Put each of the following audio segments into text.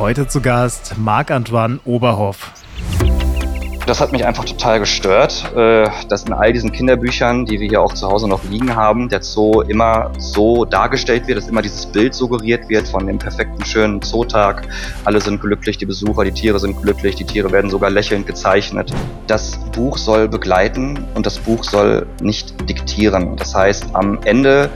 Heute zu Gast Marc-Antoine Oberhoff. Das hat mich einfach total gestört, äh, dass in all diesen Kinderbüchern, die wir hier auch zu Hause noch liegen haben, der Zoo immer so dargestellt wird, dass immer dieses Bild suggeriert wird von dem perfekten, schönen Zootag. Alle sind glücklich, die Besucher, die Tiere sind glücklich, die Tiere werden sogar lächelnd gezeichnet. Das Buch soll begleiten und das Buch soll nicht diktieren. Das heißt, am Ende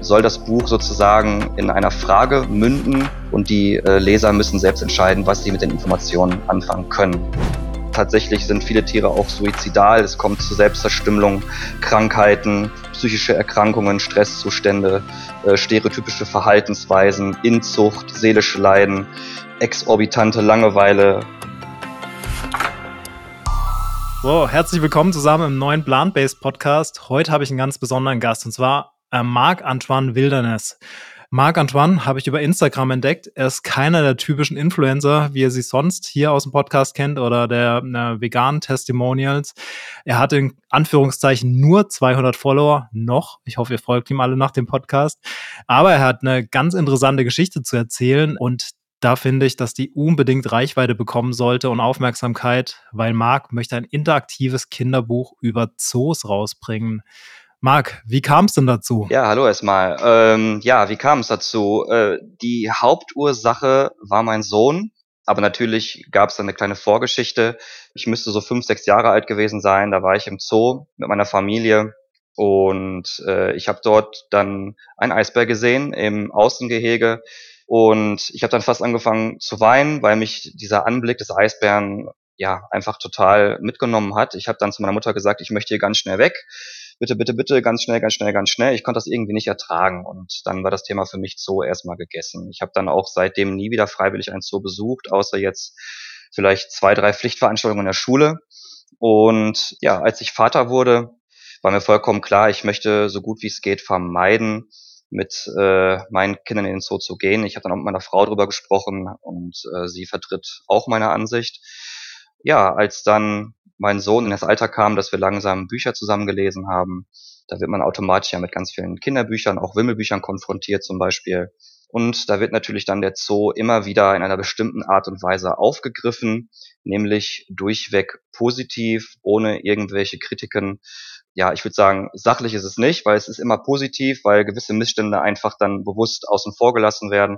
soll das Buch sozusagen in einer Frage münden und die äh, Leser müssen selbst entscheiden, was sie mit den Informationen anfangen können. Tatsächlich sind viele Tiere auch suizidal. Es kommt zu Selbstzerstümmelung, Krankheiten, psychische Erkrankungen, Stresszustände, äh, stereotypische Verhaltensweisen, Inzucht, seelische Leiden, exorbitante Langeweile. So, herzlich willkommen zusammen im neuen Plant-Based Podcast. Heute habe ich einen ganz besonderen Gast und zwar äh, Marc-Antoine Wilderness. Marc-Antoine habe ich über Instagram entdeckt. Er ist keiner der typischen Influencer, wie ihr sie sonst hier aus dem Podcast kennt oder der äh, veganen Testimonials. Er hat in Anführungszeichen nur 200 Follower noch. Ich hoffe, ihr folgt ihm alle nach dem Podcast. Aber er hat eine ganz interessante Geschichte zu erzählen und da finde ich, dass die unbedingt Reichweite bekommen sollte und Aufmerksamkeit, weil Marc möchte ein interaktives Kinderbuch über Zoos rausbringen. Marc, wie kam es denn dazu? Ja, hallo erstmal. Ähm, ja, wie kam es dazu? Äh, die Hauptursache war mein Sohn, aber natürlich gab es eine kleine Vorgeschichte. Ich müsste so fünf, sechs Jahre alt gewesen sein. Da war ich im Zoo mit meiner Familie und äh, ich habe dort dann einen Eisbär gesehen im Außengehege. Und ich habe dann fast angefangen zu weinen, weil mich dieser Anblick des Eisbären ja einfach total mitgenommen hat. Ich habe dann zu meiner Mutter gesagt, ich möchte hier ganz schnell weg bitte, bitte, bitte, ganz schnell, ganz schnell, ganz schnell. Ich konnte das irgendwie nicht ertragen und dann war das Thema für mich Zoo erstmal gegessen. Ich habe dann auch seitdem nie wieder freiwillig ein Zoo besucht, außer jetzt vielleicht zwei, drei Pflichtveranstaltungen in der Schule. Und ja, als ich Vater wurde, war mir vollkommen klar, ich möchte so gut wie es geht vermeiden, mit äh, meinen Kindern in den Zoo zu gehen. Ich habe dann auch mit meiner Frau drüber gesprochen und äh, sie vertritt auch meine Ansicht. Ja, als dann mein Sohn in das Alter kam, dass wir langsam Bücher zusammen haben. Da wird man automatisch ja mit ganz vielen Kinderbüchern, auch Wimmelbüchern konfrontiert zum Beispiel. Und da wird natürlich dann der Zoo immer wieder in einer bestimmten Art und Weise aufgegriffen, nämlich durchweg positiv, ohne irgendwelche Kritiken. Ja, ich würde sagen, sachlich ist es nicht, weil es ist immer positiv, weil gewisse Missstände einfach dann bewusst außen vor gelassen werden.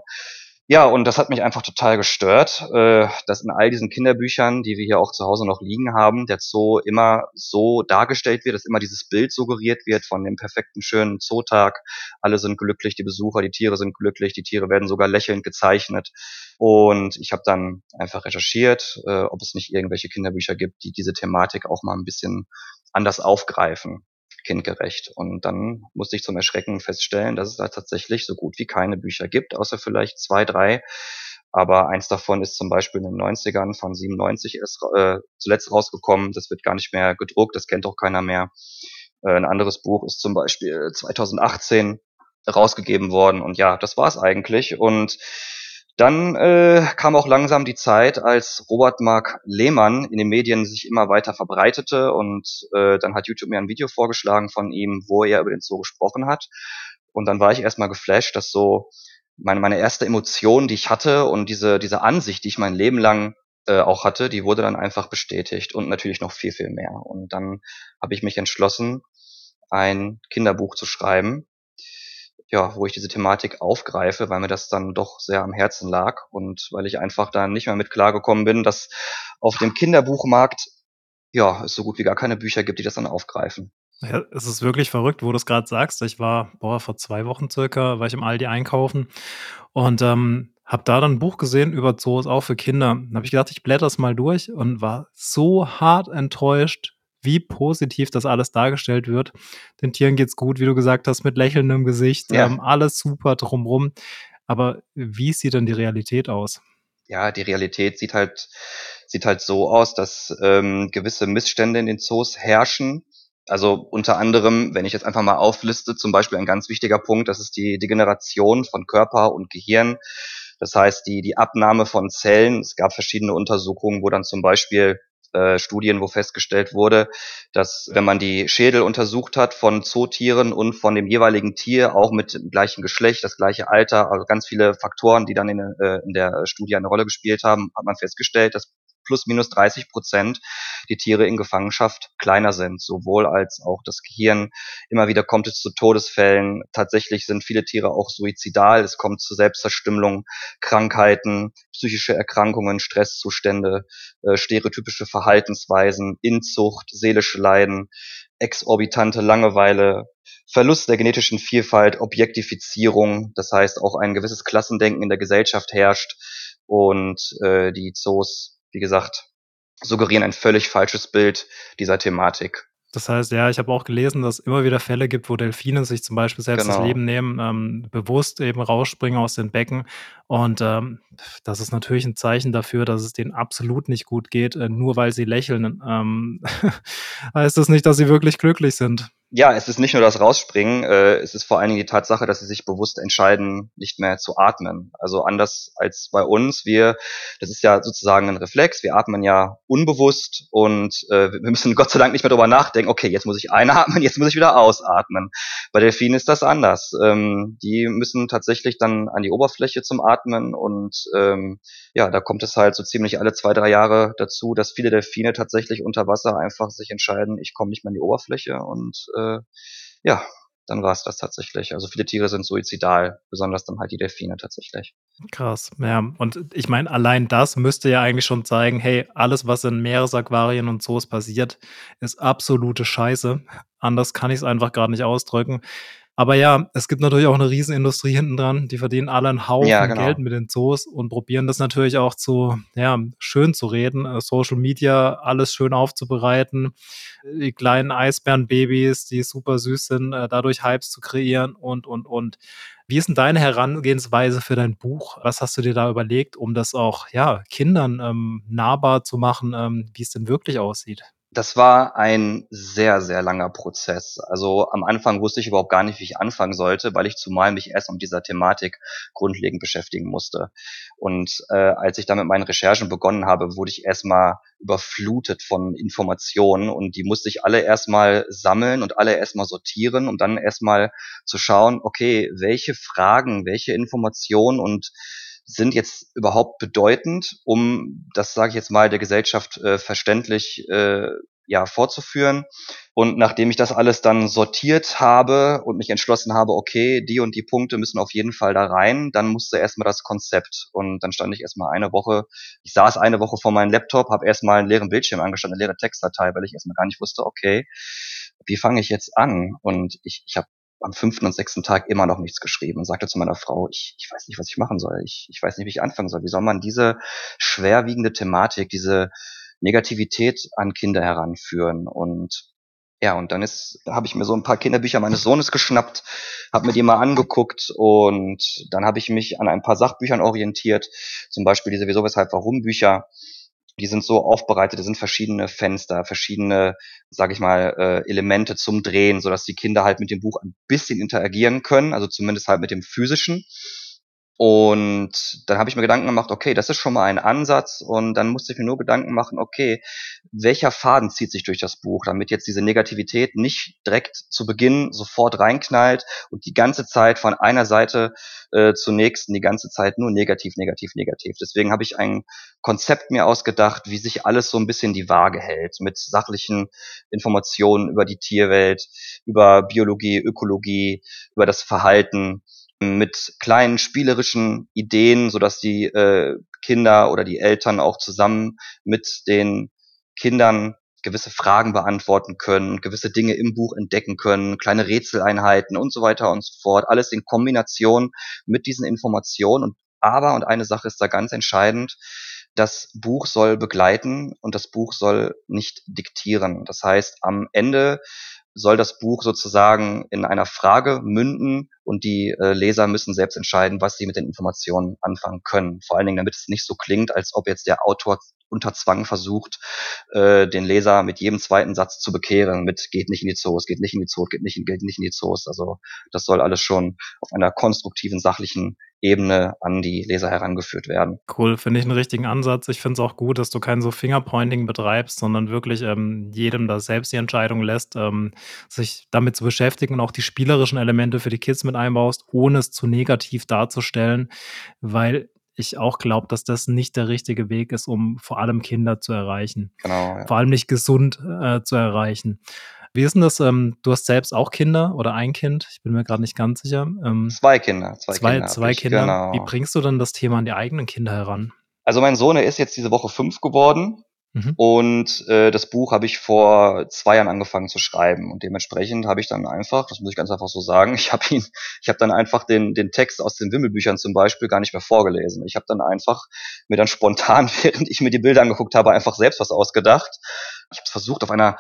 Ja, und das hat mich einfach total gestört, äh, dass in all diesen Kinderbüchern, die wir hier auch zu Hause noch liegen haben, der Zoo immer so dargestellt wird, dass immer dieses Bild suggeriert wird von dem perfekten, schönen Zootag. Alle sind glücklich, die Besucher, die Tiere sind glücklich, die Tiere werden sogar lächelnd gezeichnet. Und ich habe dann einfach recherchiert, äh, ob es nicht irgendwelche Kinderbücher gibt, die diese Thematik auch mal ein bisschen anders aufgreifen kindgerecht. Und dann musste ich zum Erschrecken feststellen, dass es da tatsächlich so gut wie keine Bücher gibt, außer vielleicht zwei, drei. Aber eins davon ist zum Beispiel in den 90ern von 97 erst äh, zuletzt rausgekommen. Das wird gar nicht mehr gedruckt, das kennt auch keiner mehr. Äh, ein anderes Buch ist zum Beispiel 2018 rausgegeben worden. Und ja, das war's eigentlich. Und dann äh, kam auch langsam die Zeit, als Robert Mark Lehmann in den Medien sich immer weiter verbreitete und äh, dann hat YouTube mir ein Video vorgeschlagen von ihm, wo er über den Zoo gesprochen hat. Und dann war ich erstmal geflasht, dass so meine, meine erste Emotion, die ich hatte und diese, diese Ansicht, die ich mein Leben lang äh, auch hatte, die wurde dann einfach bestätigt und natürlich noch viel, viel mehr. Und dann habe ich mich entschlossen, ein Kinderbuch zu schreiben, ja, wo ich diese Thematik aufgreife, weil mir das dann doch sehr am Herzen lag und weil ich einfach da nicht mehr mit klargekommen bin, dass auf dem Kinderbuchmarkt ja, es so gut wie gar keine Bücher gibt, die das dann aufgreifen. Ja, es ist wirklich verrückt, wo du es gerade sagst. Ich war, boah, vor zwei Wochen circa, war ich im Aldi einkaufen und ähm, habe da dann ein Buch gesehen über Zoos auch für Kinder. Dann habe ich gedacht, ich blätter es mal durch und war so hart enttäuscht, wie positiv das alles dargestellt wird. Den Tieren geht's gut, wie du gesagt hast, mit lächelndem Gesicht, ja. ähm, alles super drumrum. Aber wie sieht denn die Realität aus? Ja, die Realität sieht halt, sieht halt so aus, dass ähm, gewisse Missstände in den Zoos herrschen. Also unter anderem, wenn ich jetzt einfach mal aufliste, zum Beispiel ein ganz wichtiger Punkt, das ist die Degeneration von Körper und Gehirn. Das heißt, die, die Abnahme von Zellen. Es gab verschiedene Untersuchungen, wo dann zum Beispiel äh, Studien, wo festgestellt wurde, dass wenn man die Schädel untersucht hat von Zootieren und von dem jeweiligen Tier, auch mit gleichem Geschlecht, das gleiche Alter, also ganz viele Faktoren, die dann in, äh, in der Studie eine Rolle gespielt haben, hat man festgestellt, dass plus minus 30 Prozent die Tiere in Gefangenschaft kleiner sind, sowohl als auch das Gehirn. Immer wieder kommt es zu Todesfällen. Tatsächlich sind viele Tiere auch suizidal. Es kommt zu Selbstzerstümmelung, Krankheiten, psychische Erkrankungen, Stresszustände, äh, stereotypische Verhaltensweisen, Inzucht, seelische Leiden, exorbitante Langeweile, Verlust der genetischen Vielfalt, Objektifizierung, das heißt auch ein gewisses Klassendenken in der Gesellschaft herrscht und äh, die Zoos wie gesagt, suggerieren ein völlig falsches Bild dieser Thematik. Das heißt, ja, ich habe auch gelesen, dass es immer wieder Fälle gibt, wo Delfine sich zum Beispiel selbst genau. das Leben nehmen, ähm, bewusst eben rausspringen aus den Becken. Und ähm, das ist natürlich ein Zeichen dafür, dass es denen absolut nicht gut geht, äh, nur weil sie lächeln. Ähm, heißt das nicht, dass sie wirklich glücklich sind ja, es ist nicht nur das Rausspringen, äh, es ist vor allen Dingen die Tatsache, dass sie sich bewusst entscheiden, nicht mehr zu atmen. Also anders als bei uns, wir, das ist ja sozusagen ein Reflex, wir atmen ja unbewusst und äh, wir müssen Gott sei Dank nicht mehr darüber nachdenken, okay, jetzt muss ich einatmen, jetzt muss ich wieder ausatmen. Bei Delfinen ist das anders. Ähm, die müssen tatsächlich dann an die Oberfläche zum Atmen und ähm, ja, da kommt es halt so ziemlich alle zwei, drei Jahre dazu, dass viele Delfine tatsächlich unter Wasser einfach sich entscheiden, ich komme nicht mehr an die Oberfläche und äh, ja, dann war es das tatsächlich. Also viele Tiere sind suizidal, besonders dann halt die Delfine tatsächlich. Krass, ja. Und ich meine, allein das müsste ja eigentlich schon zeigen, hey, alles, was in Meeresaquarien und Zoos passiert, ist absolute Scheiße. Anders kann ich es einfach gerade nicht ausdrücken. Aber ja, es gibt natürlich auch eine Riesenindustrie hinten dran. Die verdienen alle einen Haufen ja, genau. Geld mit den Zoos und probieren das natürlich auch zu, ja, schön zu reden. Äh, Social Media, alles schön aufzubereiten. Die kleinen Eisbärenbabys, die super süß sind, äh, dadurch Hypes zu kreieren und, und, und. Wie ist denn deine Herangehensweise für dein Buch? Was hast du dir da überlegt, um das auch, ja, Kindern ähm, nahbar zu machen, ähm, wie es denn wirklich aussieht? Das war ein sehr, sehr langer Prozess. Also am Anfang wusste ich überhaupt gar nicht, wie ich anfangen sollte, weil ich zumal mich erst mit dieser Thematik grundlegend beschäftigen musste. Und äh, als ich dann mit meinen Recherchen begonnen habe, wurde ich erstmal überflutet von Informationen und die musste ich alle erstmal sammeln und alle erstmal sortieren, um dann erstmal zu schauen, okay, welche Fragen, welche Informationen und sind jetzt überhaupt bedeutend, um das sage ich jetzt mal der Gesellschaft äh, verständlich äh, ja vorzuführen. Und nachdem ich das alles dann sortiert habe und mich entschlossen habe, okay, die und die Punkte müssen auf jeden Fall da rein, dann musste erstmal das Konzept. Und dann stand ich erstmal eine Woche, ich saß eine Woche vor meinem Laptop, habe erstmal einen leeren Bildschirm angeschaut, eine leere Textdatei, weil ich erstmal gar nicht wusste, okay, wie fange ich jetzt an? Und ich, ich habe am fünften und sechsten Tag immer noch nichts geschrieben und sagte zu meiner Frau, ich, ich weiß nicht, was ich machen soll. Ich, ich weiß nicht, wie ich anfangen soll. Wie soll man diese schwerwiegende Thematik, diese Negativität an Kinder heranführen? Und ja, und dann ist, habe ich mir so ein paar Kinderbücher meines Sohnes geschnappt, habe mir die mal angeguckt und dann habe ich mich an ein paar Sachbüchern orientiert, zum Beispiel diese Wieso, Weshalb, Warum Bücher die sind so aufbereitet, es sind verschiedene Fenster, verschiedene, sage ich mal, äh, Elemente zum Drehen, sodass die Kinder halt mit dem Buch ein bisschen interagieren können, also zumindest halt mit dem physischen. Und dann habe ich mir Gedanken gemacht, okay, das ist schon mal ein Ansatz. Und dann musste ich mir nur Gedanken machen, okay, welcher Faden zieht sich durch das Buch, damit jetzt diese Negativität nicht direkt zu Beginn sofort reinknallt und die ganze Zeit von einer Seite äh, zur nächsten, die ganze Zeit nur negativ, negativ, negativ. Deswegen habe ich ein Konzept mir ausgedacht, wie sich alles so ein bisschen die Waage hält, mit sachlichen Informationen über die Tierwelt, über Biologie, Ökologie, über das Verhalten mit kleinen spielerischen Ideen, so dass die äh, Kinder oder die Eltern auch zusammen mit den Kindern gewisse Fragen beantworten können, gewisse Dinge im Buch entdecken können, kleine Rätseleinheiten und so weiter und so fort. Alles in Kombination mit diesen Informationen. Und aber, und eine Sache ist da ganz entscheidend, das Buch soll begleiten und das Buch soll nicht diktieren. Das heißt, am Ende soll das Buch sozusagen in einer Frage münden und die äh, Leser müssen selbst entscheiden, was sie mit den Informationen anfangen können. Vor allen Dingen, damit es nicht so klingt, als ob jetzt der Autor unter Zwang versucht, äh, den Leser mit jedem zweiten Satz zu bekehren, mit geht nicht in die Zoos, geht nicht in die Zoos, geht nicht in, geht nicht in die Zoos. Also das soll alles schon auf einer konstruktiven, sachlichen Ebene an die Leser herangeführt werden. Cool, finde ich einen richtigen Ansatz. Ich finde es auch gut, dass du kein so Fingerpointing betreibst, sondern wirklich ähm, jedem da selbst die Entscheidung lässt, ähm, sich damit zu beschäftigen und auch die spielerischen Elemente für die Kids mit einbaust, ohne es zu negativ darzustellen, weil ich auch glaube, dass das nicht der richtige Weg ist, um vor allem Kinder zu erreichen. Genau. Ja. Vor allem nicht gesund äh, zu erreichen. Wie ist denn das? Ähm, du hast selbst auch Kinder oder ein Kind? Ich bin mir gerade nicht ganz sicher. Ähm, zwei Kinder. Zwei, zwei Kinder. Zwei Kinder. Genau. Wie bringst du denn das Thema an die eigenen Kinder heran? Also mein Sohn, er ist jetzt diese Woche fünf geworden. Mhm. Und äh, das Buch habe ich vor zwei Jahren angefangen zu schreiben und dementsprechend habe ich dann einfach, das muss ich ganz einfach so sagen, ich habe ihn, ich habe dann einfach den den Text aus den Wimmelbüchern zum Beispiel gar nicht mehr vorgelesen. Ich habe dann einfach mir dann spontan, während ich mir die Bilder angeguckt habe, einfach selbst was ausgedacht. Ich habe versucht auf einer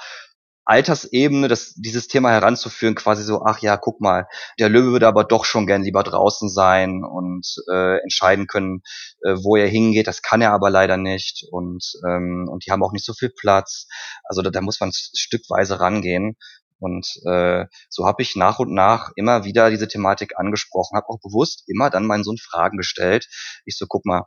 Altersebene das, dieses Thema heranzuführen, quasi so, ach ja, guck mal, der Löwe würde aber doch schon gern lieber draußen sein und äh, entscheiden können, äh, wo er hingeht. Das kann er aber leider nicht und, ähm, und die haben auch nicht so viel Platz. Also da, da muss man stückweise rangehen. Und äh, so habe ich nach und nach immer wieder diese Thematik angesprochen, habe auch bewusst immer dann meinen Sohn Fragen gestellt. Ich so, guck mal,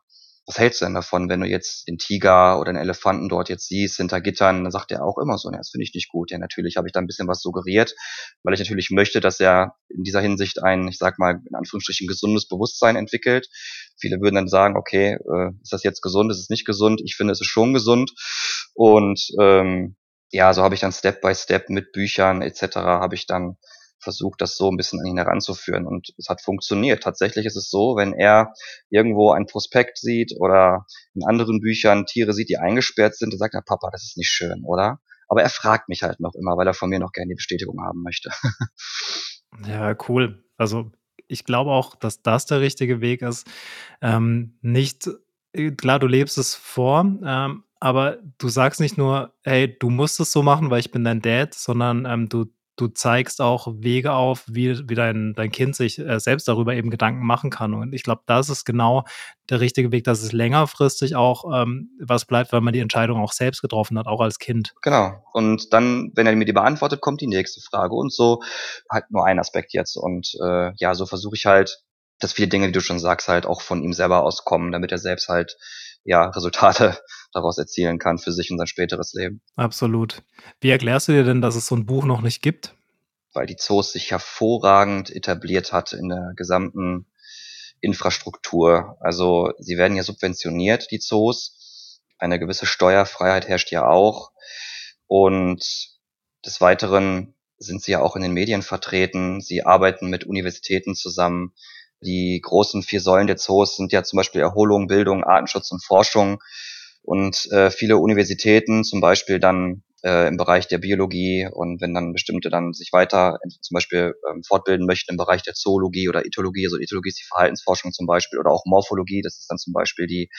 was hältst du denn davon, wenn du jetzt den Tiger oder den Elefanten dort jetzt siehst hinter Gittern? Dann sagt er auch immer so, ne, das finde ich nicht gut. Ja, natürlich habe ich da ein bisschen was suggeriert, weil ich natürlich möchte, dass er in dieser Hinsicht ein, ich sag mal, in Anführungsstrichen gesundes Bewusstsein entwickelt. Viele würden dann sagen, okay, äh, ist das jetzt gesund, ist es nicht gesund? Ich finde, es ist schon gesund. Und ähm, ja, so habe ich dann Step by Step mit Büchern etc. habe ich dann versucht, das so ein bisschen an ihn heranzuführen. Und es hat funktioniert. Tatsächlich ist es so, wenn er irgendwo ein Prospekt sieht oder in anderen Büchern Tiere sieht, die eingesperrt sind, dann sagt er, Papa, das ist nicht schön, oder? Aber er fragt mich halt noch immer, weil er von mir noch gerne die Bestätigung haben möchte. ja, cool. Also ich glaube auch, dass das der richtige Weg ist. Ähm, nicht, äh, klar, du lebst es vor, ähm, aber du sagst nicht nur, hey, du musst es so machen, weil ich bin dein Dad, sondern ähm, du du zeigst auch Wege auf, wie, wie dein, dein Kind sich äh, selbst darüber eben Gedanken machen kann. Und ich glaube, das ist genau der richtige Weg, dass es längerfristig auch ähm, was bleibt, weil man die Entscheidung auch selbst getroffen hat, auch als Kind. Genau. Und dann, wenn er mir die beantwortet, kommt die nächste Frage. Und so halt nur ein Aspekt jetzt. Und äh, ja, so versuche ich halt, dass viele Dinge, wie du schon sagst, halt auch von ihm selber auskommen, damit er selbst halt ja, Resultate daraus erzielen kann für sich und sein späteres Leben. Absolut. Wie erklärst du dir denn, dass es so ein Buch noch nicht gibt? Weil die Zoos sich hervorragend etabliert hat in der gesamten Infrastruktur. Also sie werden ja subventioniert, die Zoos. Eine gewisse Steuerfreiheit herrscht ja auch. Und des Weiteren sind sie ja auch in den Medien vertreten. Sie arbeiten mit Universitäten zusammen. Die großen vier Säulen der Zoos sind ja zum Beispiel Erholung, Bildung, Artenschutz und Forschung. Und äh, viele Universitäten, zum Beispiel dann äh, im Bereich der Biologie und wenn dann bestimmte dann sich weiter zum Beispiel ähm, fortbilden möchten im Bereich der Zoologie oder Ethologie, also Ethologie ist die Verhaltensforschung zum Beispiel oder auch Morphologie, das ist dann zum Beispiel die,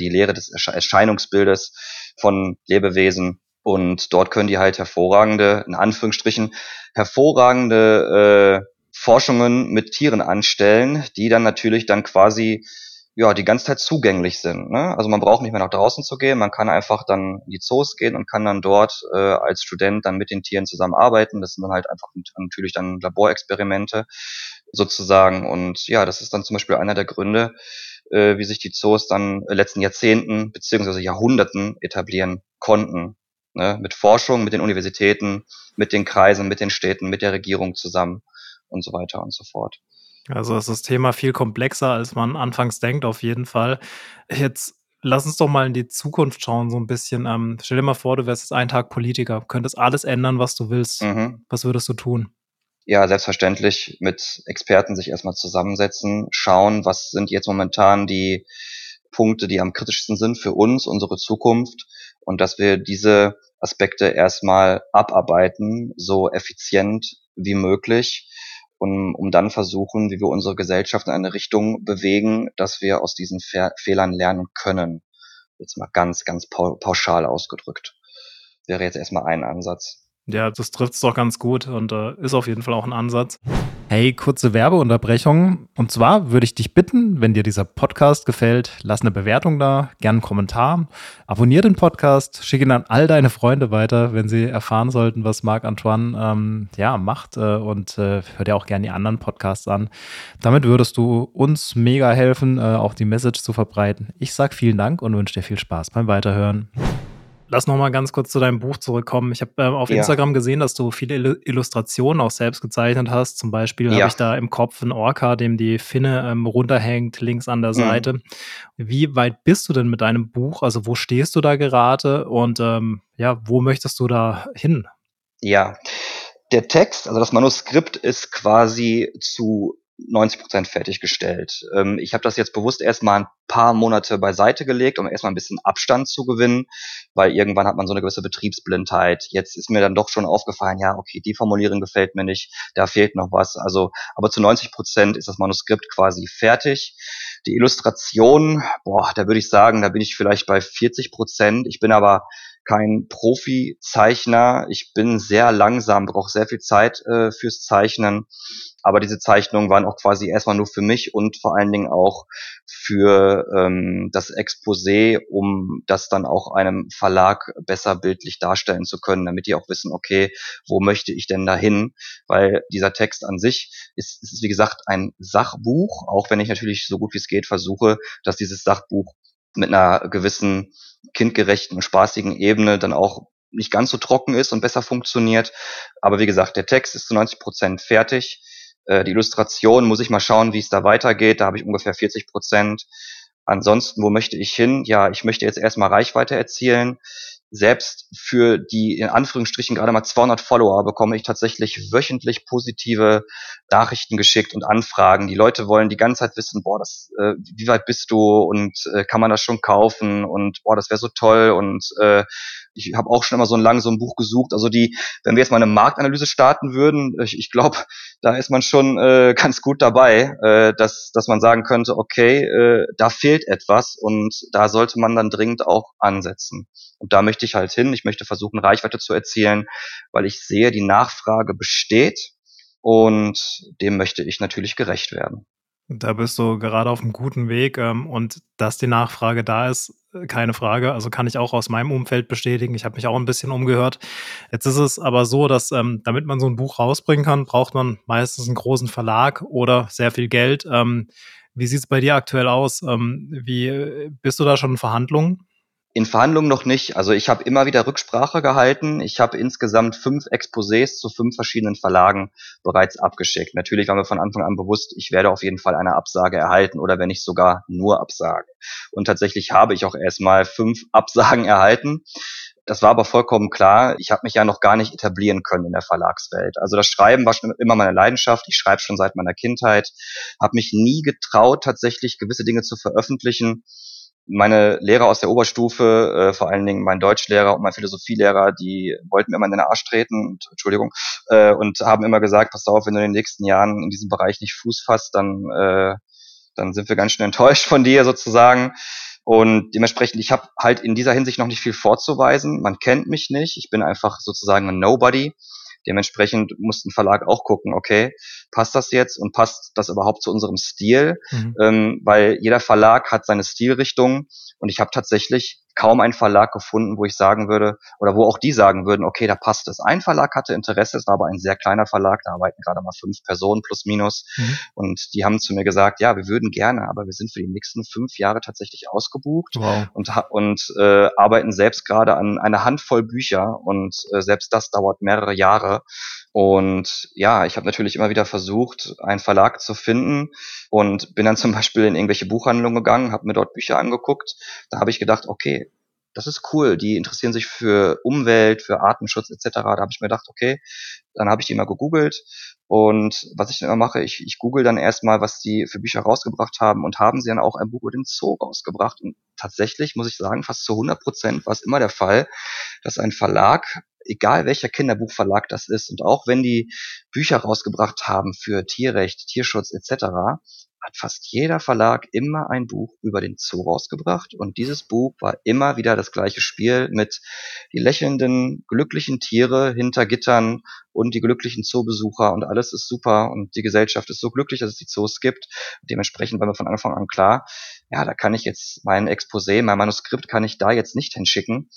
die Lehre des Erscheinungsbildes von Lebewesen und dort können die halt hervorragende, in Anführungsstrichen, hervorragende äh, Forschungen mit Tieren anstellen, die dann natürlich dann quasi ja die ganze Zeit zugänglich sind. Ne? Also man braucht nicht mehr nach draußen zu gehen, man kann einfach dann in die Zoos gehen und kann dann dort äh, als Student dann mit den Tieren zusammenarbeiten. Das sind dann halt einfach natürlich dann Laborexperimente sozusagen. Und ja, das ist dann zum Beispiel einer der Gründe, äh, wie sich die Zoos dann letzten Jahrzehnten beziehungsweise Jahrhunderten etablieren konnten. Ne? Mit Forschung, mit den Universitäten, mit den Kreisen, mit den Städten, mit der Regierung zusammen und so weiter und so fort. Also ist das Thema viel komplexer, als man anfangs denkt, auf jeden Fall. Jetzt lass uns doch mal in die Zukunft schauen, so ein bisschen. Ähm, stell dir mal vor, du wärst jetzt einen Tag Politiker, könntest alles ändern, was du willst. Mhm. Was würdest du tun? Ja, selbstverständlich mit Experten sich erstmal zusammensetzen, schauen, was sind jetzt momentan die Punkte, die am kritischsten sind für uns, unsere Zukunft und dass wir diese Aspekte erstmal abarbeiten, so effizient wie möglich um, um dann versuchen, wie wir unsere Gesellschaft in eine Richtung bewegen, dass wir aus diesen Fe Fehlern lernen können. Jetzt mal ganz, ganz pauschal ausgedrückt. Wäre jetzt erstmal ein Ansatz. Ja, das trifft es doch ganz gut und äh, ist auf jeden Fall auch ein Ansatz. Hey, kurze Werbeunterbrechung. Und zwar würde ich dich bitten, wenn dir dieser Podcast gefällt, lass eine Bewertung da, gern einen Kommentar, abonnier den Podcast, schicke ihn an all deine Freunde weiter, wenn sie erfahren sollten, was Marc Antoine ähm, ja, macht äh, und äh, hör dir auch gerne die anderen Podcasts an. Damit würdest du uns mega helfen, äh, auch die Message zu verbreiten. Ich sage vielen Dank und wünsche dir viel Spaß beim Weiterhören. Lass noch mal ganz kurz zu deinem Buch zurückkommen. Ich habe äh, auf ja. Instagram gesehen, dass du viele Illustrationen auch selbst gezeichnet hast. Zum Beispiel ja. habe ich da im Kopf einen Orca, dem die Finne ähm, runterhängt, links an der mhm. Seite. Wie weit bist du denn mit deinem Buch? Also wo stehst du da gerade und ähm, ja, wo möchtest du da hin? Ja, der Text, also das Manuskript ist quasi zu 90 Prozent fertiggestellt. Ähm, ich habe das jetzt bewusst erstmal ein paar Monate beiseite gelegt, um erstmal ein bisschen Abstand zu gewinnen, weil irgendwann hat man so eine gewisse Betriebsblindheit. Jetzt ist mir dann doch schon aufgefallen, ja, okay, die Formulierung gefällt mir nicht, da fehlt noch was. Also, aber zu 90 Prozent ist das Manuskript quasi fertig. Die Illustration, boah, da würde ich sagen, da bin ich vielleicht bei 40 Prozent. Ich bin aber kein Profi-Zeichner. Ich bin sehr langsam, brauche sehr viel Zeit äh, fürs Zeichnen. Aber diese Zeichnungen waren auch quasi erstmal nur für mich und vor allen Dingen auch für ähm, das Exposé, um das dann auch einem Verlag besser bildlich darstellen zu können, damit die auch wissen, okay, wo möchte ich denn dahin? Weil dieser Text an sich ist, ist wie gesagt ein Sachbuch, auch wenn ich natürlich so gut wie es geht versuche, dass dieses Sachbuch mit einer gewissen kindgerechten und spaßigen Ebene dann auch nicht ganz so trocken ist und besser funktioniert. Aber wie gesagt, der Text ist zu 90 Prozent fertig. Äh, die Illustration muss ich mal schauen, wie es da weitergeht. Da habe ich ungefähr 40 Prozent. Ansonsten, wo möchte ich hin? Ja, ich möchte jetzt erstmal Reichweite erzielen selbst für die in Anführungsstrichen gerade mal 200 Follower bekomme ich tatsächlich wöchentlich positive Nachrichten geschickt und Anfragen. Die Leute wollen die ganze Zeit wissen, boah, das, äh, wie weit bist du und äh, kann man das schon kaufen und boah, das wäre so toll und äh, ich habe auch schon immer so ein lang so ein Buch gesucht. Also die, wenn wir jetzt mal eine Marktanalyse starten würden, ich, ich glaube, da ist man schon äh, ganz gut dabei, äh, dass, dass man sagen könnte, okay, äh, da fehlt etwas und da sollte man dann dringend auch ansetzen. Und da möchte ich halt hin. Ich möchte versuchen, Reichweite zu erzielen, weil ich sehe, die Nachfrage besteht und dem möchte ich natürlich gerecht werden. Da bist du gerade auf einem guten Weg ähm, und dass die Nachfrage da ist, äh, keine Frage. Also kann ich auch aus meinem Umfeld bestätigen. Ich habe mich auch ein bisschen umgehört. Jetzt ist es aber so, dass ähm, damit man so ein Buch rausbringen kann, braucht man meistens einen großen Verlag oder sehr viel Geld. Ähm, wie sieht es bei dir aktuell aus? Ähm, wie äh, bist du da schon in Verhandlungen? In Verhandlungen noch nicht. Also ich habe immer wieder Rücksprache gehalten. Ich habe insgesamt fünf Exposés zu fünf verschiedenen Verlagen bereits abgeschickt. Natürlich war mir von Anfang an bewusst, ich werde auf jeden Fall eine Absage erhalten oder wenn nicht sogar nur Absage. Und tatsächlich habe ich auch erstmal fünf Absagen erhalten. Das war aber vollkommen klar. Ich habe mich ja noch gar nicht etablieren können in der Verlagswelt. Also das Schreiben war schon immer meine Leidenschaft. Ich schreibe schon seit meiner Kindheit, habe mich nie getraut, tatsächlich gewisse Dinge zu veröffentlichen meine Lehrer aus der Oberstufe, äh, vor allen Dingen mein Deutschlehrer und mein Philosophielehrer, die wollten mir immer in den Arsch treten, und, Entschuldigung, äh, und haben immer gesagt, pass auf, wenn du in den nächsten Jahren in diesem Bereich nicht Fuß fasst, dann, äh, dann sind wir ganz schön enttäuscht von dir sozusagen. Und dementsprechend, ich habe halt in dieser Hinsicht noch nicht viel vorzuweisen. Man kennt mich nicht. Ich bin einfach sozusagen ein Nobody. Dementsprechend muss ein Verlag auch gucken, okay, passt das jetzt und passt das überhaupt zu unserem Stil? Mhm. Ähm, weil jeder Verlag hat seine Stilrichtung und ich habe tatsächlich kaum einen Verlag gefunden, wo ich sagen würde, oder wo auch die sagen würden, okay, da passt es. Ein Verlag hatte Interesse, es war aber ein sehr kleiner Verlag, da arbeiten gerade mal fünf Personen plus minus. Mhm. Und die haben zu mir gesagt, ja, wir würden gerne, aber wir sind für die nächsten fünf Jahre tatsächlich ausgebucht wow. und, und äh, arbeiten selbst gerade an einer Handvoll Bücher und äh, selbst das dauert mehrere Jahre. Und ja, ich habe natürlich immer wieder versucht, einen Verlag zu finden und bin dann zum Beispiel in irgendwelche Buchhandlungen gegangen, habe mir dort Bücher angeguckt. Da habe ich gedacht, okay, das ist cool. Die interessieren sich für Umwelt, für Artenschutz etc. Da habe ich mir gedacht, okay, dann habe ich die mal gegoogelt und was ich dann immer mache, ich, ich google dann erstmal, was die für Bücher rausgebracht haben und haben sie dann auch ein Buch über den Zoo rausgebracht. Und tatsächlich muss ich sagen, fast zu 100 Prozent war es immer der Fall, dass ein Verlag egal welcher Kinderbuchverlag das ist und auch wenn die Bücher rausgebracht haben für Tierrecht, Tierschutz etc., hat fast jeder Verlag immer ein Buch über den Zoo rausgebracht und dieses Buch war immer wieder das gleiche Spiel mit die lächelnden, glücklichen Tiere hinter Gittern und die glücklichen Zoobesucher und alles ist super und die Gesellschaft ist so glücklich, dass es die Zoos gibt. Dementsprechend war mir von Anfang an klar, ja, da kann ich jetzt mein Exposé, mein Manuskript kann ich da jetzt nicht hinschicken,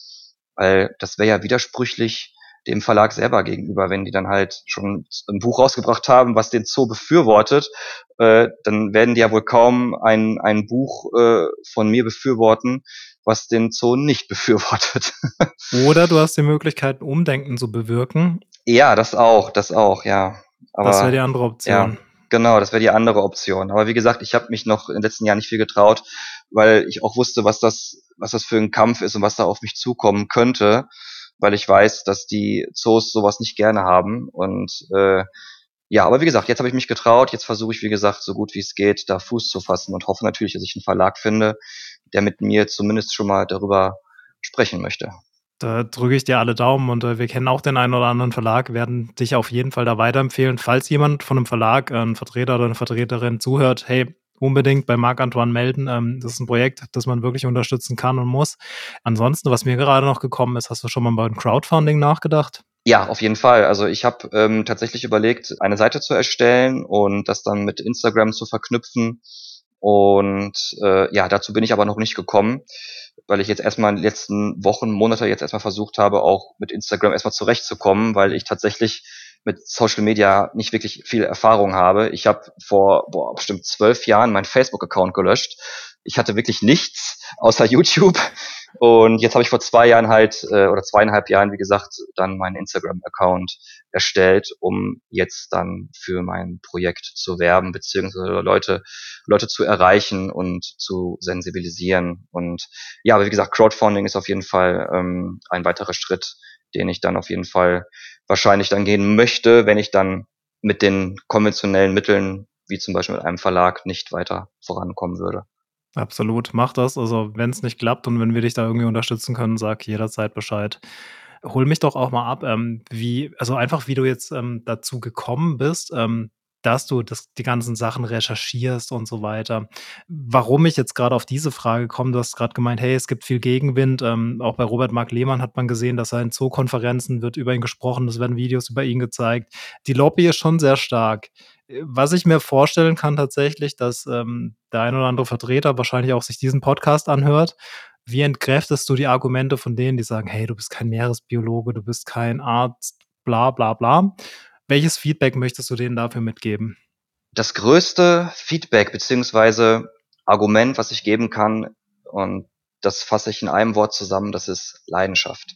weil das wäre ja widersprüchlich dem Verlag selber gegenüber, wenn die dann halt schon ein Buch rausgebracht haben, was den Zoo befürwortet, äh, dann werden die ja wohl kaum ein, ein Buch äh, von mir befürworten, was den Zoo nicht befürwortet. Oder du hast die Möglichkeit, Umdenken zu bewirken. Ja, das auch, das auch, ja. Aber, das wäre die andere Option. Ja, genau, das wäre die andere Option. Aber wie gesagt, ich habe mich noch in den letzten Jahren nicht viel getraut, weil ich auch wusste, was das, was das für ein Kampf ist und was da auf mich zukommen könnte weil ich weiß, dass die Zoos sowas nicht gerne haben. Und äh, ja, aber wie gesagt, jetzt habe ich mich getraut, jetzt versuche ich, wie gesagt, so gut wie es geht, da Fuß zu fassen und hoffe natürlich, dass ich einen Verlag finde, der mit mir zumindest schon mal darüber sprechen möchte. Da drücke ich dir alle Daumen und äh, wir kennen auch den einen oder anderen Verlag, werden dich auf jeden Fall da weiterempfehlen. Falls jemand von einem Verlag, äh, ein Vertreter oder eine Vertreterin zuhört, hey, unbedingt bei Marc-Antoine melden. Ähm, das ist ein Projekt, das man wirklich unterstützen kann und muss. Ansonsten, was mir gerade noch gekommen ist, hast du schon mal beim Crowdfunding nachgedacht? Ja, auf jeden Fall. Also ich habe ähm, tatsächlich überlegt, eine Seite zu erstellen und das dann mit Instagram zu verknüpfen. Und äh, ja, dazu bin ich aber noch nicht gekommen, weil ich jetzt erstmal in den letzten Wochen, Monate jetzt erstmal versucht habe, auch mit Instagram erstmal zurechtzukommen, weil ich tatsächlich mit Social Media nicht wirklich viel Erfahrung habe. Ich habe vor boah, bestimmt zwölf Jahren meinen Facebook-Account gelöscht. Ich hatte wirklich nichts außer YouTube. Und jetzt habe ich vor zwei Jahren halt, äh, oder zweieinhalb Jahren, wie gesagt, dann meinen Instagram-Account erstellt, um jetzt dann für mein Projekt zu werben, beziehungsweise Leute, Leute zu erreichen und zu sensibilisieren. Und ja, aber wie gesagt, Crowdfunding ist auf jeden Fall ähm, ein weiterer Schritt, den ich dann auf jeden Fall wahrscheinlich dann gehen möchte, wenn ich dann mit den konventionellen Mitteln, wie zum Beispiel mit einem Verlag, nicht weiter vorankommen würde. Absolut, mach das. Also, wenn es nicht klappt und wenn wir dich da irgendwie unterstützen können, sag jederzeit Bescheid. Hol mich doch auch mal ab, ähm, wie, also einfach, wie du jetzt ähm, dazu gekommen bist, ähm, dass du das, die ganzen Sachen recherchierst und so weiter. Warum ich jetzt gerade auf diese Frage komme, du hast gerade gemeint, hey, es gibt viel Gegenwind. Ähm, auch bei Robert Mark Lehmann hat man gesehen, dass er in Zookonferenzen wird über ihn gesprochen, es werden Videos über ihn gezeigt. Die Lobby ist schon sehr stark. Was ich mir vorstellen kann tatsächlich, dass ähm, der ein oder andere Vertreter wahrscheinlich auch sich diesen Podcast anhört. Wie entkräftest du die Argumente von denen, die sagen, hey, du bist kein Meeresbiologe, du bist kein Arzt, bla bla bla. Welches Feedback möchtest du denen dafür mitgeben? Das größte Feedback beziehungsweise Argument, was ich geben kann, und das fasse ich in einem Wort zusammen, das ist Leidenschaft.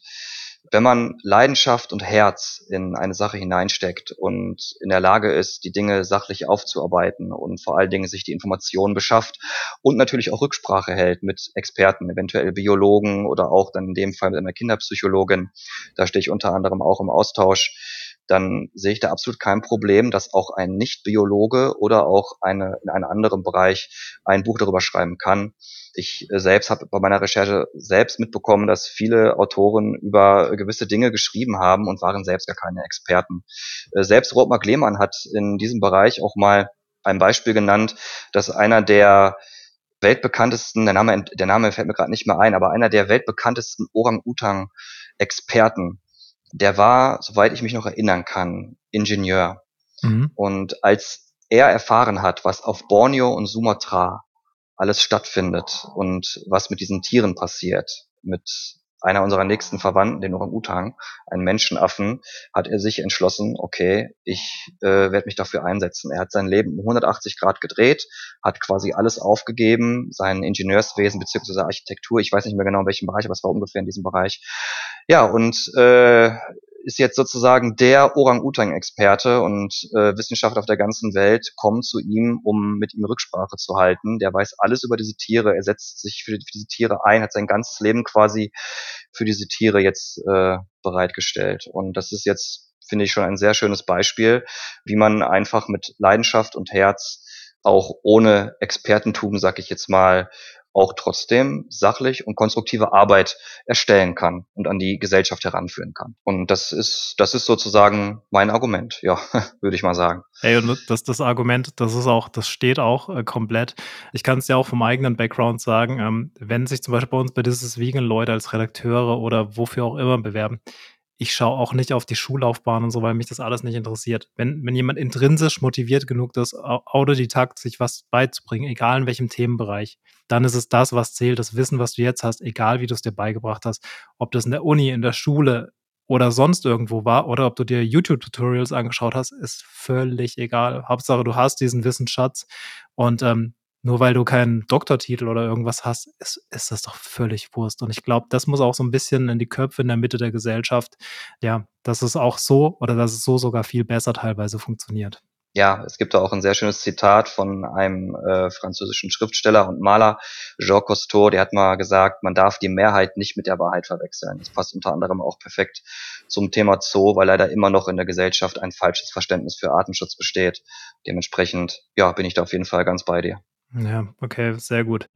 Wenn man Leidenschaft und Herz in eine Sache hineinsteckt und in der Lage ist, die Dinge sachlich aufzuarbeiten und vor allen Dingen sich die Informationen beschafft und natürlich auch Rücksprache hält mit Experten, eventuell Biologen oder auch dann in dem Fall mit einer Kinderpsychologin, da stehe ich unter anderem auch im Austausch, dann sehe ich da absolut kein Problem, dass auch ein Nicht-Biologe oder auch eine, in einem anderen Bereich ein Buch darüber schreiben kann. Ich äh, selbst habe bei meiner Recherche selbst mitbekommen, dass viele Autoren über gewisse Dinge geschrieben haben und waren selbst gar keine Experten. Äh, selbst Rotmark Lehmann hat in diesem Bereich auch mal ein Beispiel genannt, dass einer der weltbekanntesten, der Name, der Name fällt mir gerade nicht mehr ein, aber einer der weltbekanntesten Orang-Utang-Experten der war, soweit ich mich noch erinnern kann, Ingenieur. Mhm. Und als er erfahren hat, was auf Borneo und Sumatra alles stattfindet und was mit diesen Tieren passiert, mit einer unserer nächsten Verwandten, den Orang-Utang, einen Menschenaffen, hat er sich entschlossen, okay, ich äh, werde mich dafür einsetzen. Er hat sein Leben um 180 Grad gedreht, hat quasi alles aufgegeben, sein Ingenieurswesen beziehungsweise Architektur, ich weiß nicht mehr genau in welchem Bereich, aber es war ungefähr in diesem Bereich. Ja, und äh, ist jetzt sozusagen der Orang-Utang-Experte und äh, Wissenschaftler auf der ganzen Welt kommen zu ihm, um mit ihm Rücksprache zu halten. Der weiß alles über diese Tiere, er setzt sich für, für diese Tiere ein, hat sein ganzes Leben quasi für diese Tiere jetzt äh, bereitgestellt. Und das ist jetzt, finde ich, schon ein sehr schönes Beispiel, wie man einfach mit Leidenschaft und Herz auch ohne Expertentum, sag ich jetzt mal, auch trotzdem sachlich und konstruktive Arbeit erstellen kann und an die Gesellschaft heranführen kann. Und das ist, das ist sozusagen mein Argument, ja, würde ich mal sagen. Ey, und das, das Argument, das ist auch, das steht auch äh, komplett. Ich kann es ja auch vom eigenen Background sagen, ähm, wenn sich zum Beispiel bei uns bei dieses Vegan Leute als Redakteure oder wofür auch immer bewerben, ich schaue auch nicht auf die Schullaufbahn und so, weil mich das alles nicht interessiert. Wenn, wenn jemand intrinsisch motiviert genug ist, autodidakt sich was beizubringen, egal in welchem Themenbereich, dann ist es das, was zählt, das Wissen, was du jetzt hast, egal wie du es dir beigebracht hast, ob das in der Uni, in der Schule oder sonst irgendwo war oder ob du dir YouTube-Tutorials angeschaut hast, ist völlig egal. Hauptsache, du hast diesen Wissensschatz und ähm, nur weil du keinen Doktortitel oder irgendwas hast, ist, ist das doch völlig Wurst. Und ich glaube, das muss auch so ein bisschen in die Köpfe in der Mitte der Gesellschaft, ja, dass es auch so oder dass es so sogar viel besser teilweise funktioniert. Ja, es gibt da auch ein sehr schönes Zitat von einem äh, französischen Schriftsteller und Maler, Jean Cousteau, der hat mal gesagt, man darf die Mehrheit nicht mit der Wahrheit verwechseln. Das passt unter anderem auch perfekt zum Thema Zoo, weil leider immer noch in der Gesellschaft ein falsches Verständnis für Artenschutz besteht. Dementsprechend, ja, bin ich da auf jeden Fall ganz bei dir. Ja, okay, sehr gut.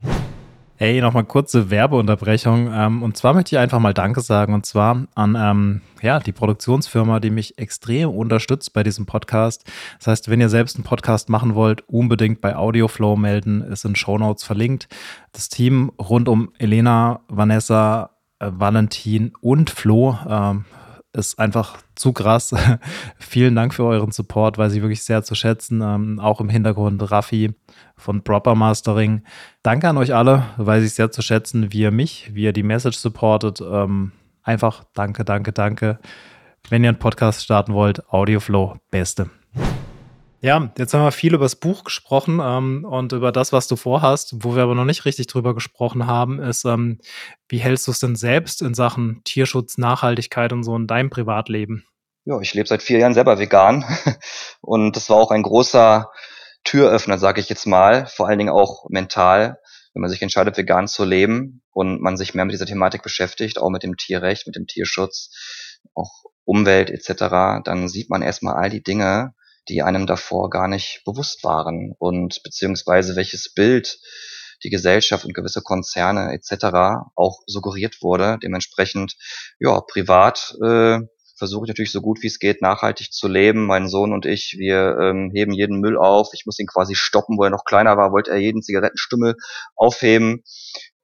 Ey, nochmal kurze Werbeunterbrechung. Ähm, und zwar möchte ich einfach mal Danke sagen. Und zwar an ähm, ja, die Produktionsfirma, die mich extrem unterstützt bei diesem Podcast. Das heißt, wenn ihr selbst einen Podcast machen wollt, unbedingt bei Audioflow melden. Ist in Shownotes verlinkt. Das Team rund um Elena, Vanessa, äh, Valentin und Flo ähm, ist einfach zu krass. Vielen Dank für euren Support, weiß ich wirklich sehr zu schätzen. Ähm, auch im Hintergrund Raffi von Proper Mastering. Danke an euch alle, weiß ich sehr zu schätzen, wie ihr mich, wie ihr die Message supportet. Ähm, einfach danke, danke, danke. Wenn ihr einen Podcast starten wollt, Audioflow, beste. Ja, jetzt haben wir viel über das Buch gesprochen ähm, und über das, was du vorhast. Wo wir aber noch nicht richtig drüber gesprochen haben, ist, ähm, wie hältst du es denn selbst in Sachen Tierschutz, Nachhaltigkeit und so in deinem Privatleben? Ja, ich lebe seit vier Jahren selber vegan und das war auch ein großer Türöffner, sage ich jetzt mal, vor allen Dingen auch mental, wenn man sich entscheidet, vegan zu leben und man sich mehr mit dieser Thematik beschäftigt, auch mit dem Tierrecht, mit dem Tierschutz, auch Umwelt etc., dann sieht man erstmal all die Dinge, die einem davor gar nicht bewusst waren und beziehungsweise welches Bild die Gesellschaft und gewisse Konzerne etc. auch suggeriert wurde. Dementsprechend, ja, privat äh, versuche ich natürlich so gut wie es geht nachhaltig zu leben. Mein Sohn und ich, wir ähm, heben jeden Müll auf. Ich muss ihn quasi stoppen, wo er noch kleiner war, wollte er jeden Zigarettenstümmel aufheben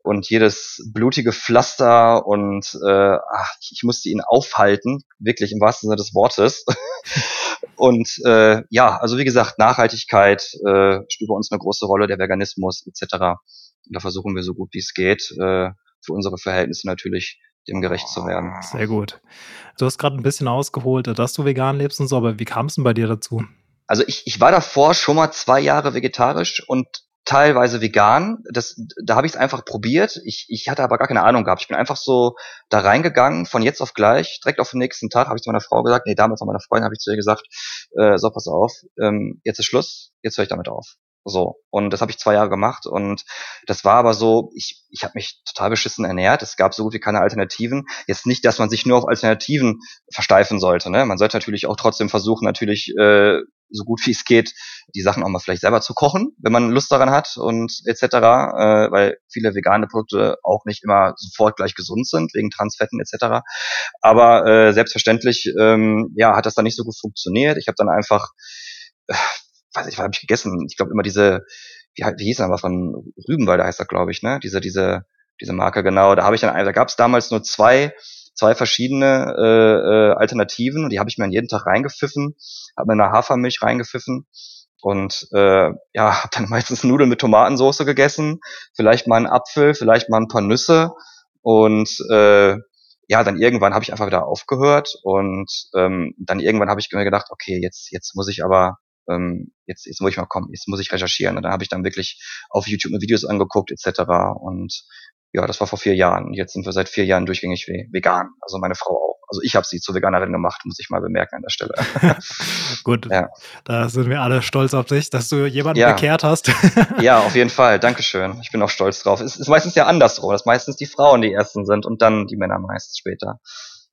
und jedes blutige Pflaster und äh, ach, ich musste ihn aufhalten, wirklich im wahrsten Sinne des Wortes. und äh, ja, also wie gesagt, Nachhaltigkeit äh, spielt bei uns eine große Rolle, der Veganismus etc. Und da versuchen wir so gut wie es geht, äh, für unsere Verhältnisse natürlich dem gerecht zu werden. Sehr gut. Du hast gerade ein bisschen ausgeholt, dass du vegan lebst und so, aber wie kam es denn bei dir dazu? Also ich, ich war davor schon mal zwei Jahre vegetarisch und teilweise vegan. Das, da habe ich es einfach probiert. Ich, ich hatte aber gar keine Ahnung gehabt. Ich bin einfach so da reingegangen, von jetzt auf gleich, direkt auf den nächsten Tag, habe ich zu meiner Frau gesagt, nee, damals zu meiner Freundin habe ich zu ihr gesagt, äh, so, pass auf, ähm, jetzt ist Schluss, jetzt höre ich damit auf. So. Und das habe ich zwei Jahre gemacht. Und das war aber so, ich, ich habe mich total beschissen ernährt. Es gab so gut wie keine Alternativen. Jetzt nicht, dass man sich nur auf Alternativen versteifen sollte. Ne? Man sollte natürlich auch trotzdem versuchen, natürlich äh, so gut wie es geht, die Sachen auch mal vielleicht selber zu kochen, wenn man Lust daran hat und etc. Äh, weil viele vegane Produkte auch nicht immer sofort gleich gesund sind, wegen Transfetten etc. Aber äh, selbstverständlich ähm, ja, hat das dann nicht so gut funktioniert. Ich habe dann einfach äh, weiß ich, was habe ich gegessen? Ich glaube immer diese, wie, wie hieß er aber von Rübenwalder heißt er, glaube ich, ne? Diese, diese, diese Marke, genau. Da habe ich dann, da gab es damals nur zwei, zwei verschiedene äh, äh, Alternativen und die habe ich mir an jeden Tag reingepfiffen, habe mir eine Hafermilch reingepfiffen und äh, ja, habe dann meistens Nudeln mit Tomatensauce gegessen, vielleicht mal einen Apfel, vielleicht mal ein paar Nüsse und äh, ja, dann irgendwann habe ich einfach wieder aufgehört und ähm, dann irgendwann habe ich mir gedacht, okay, jetzt jetzt muss ich aber ähm, jetzt, jetzt muss ich mal kommen, jetzt muss ich recherchieren. Und dann habe ich dann wirklich auf YouTube mir Videos angeguckt etc. Und ja, das war vor vier Jahren. Jetzt sind wir seit vier Jahren durchgängig vegan. Also meine Frau auch. Also ich habe sie zur Veganerin gemacht, muss ich mal bemerken an der Stelle. Gut, ja. da sind wir alle stolz auf dich, dass du jemanden ja. bekehrt hast. ja, auf jeden Fall. Dankeschön. Ich bin auch stolz drauf. Es ist meistens ja andersrum, dass meistens die Frauen die Ersten sind und dann die Männer meist später.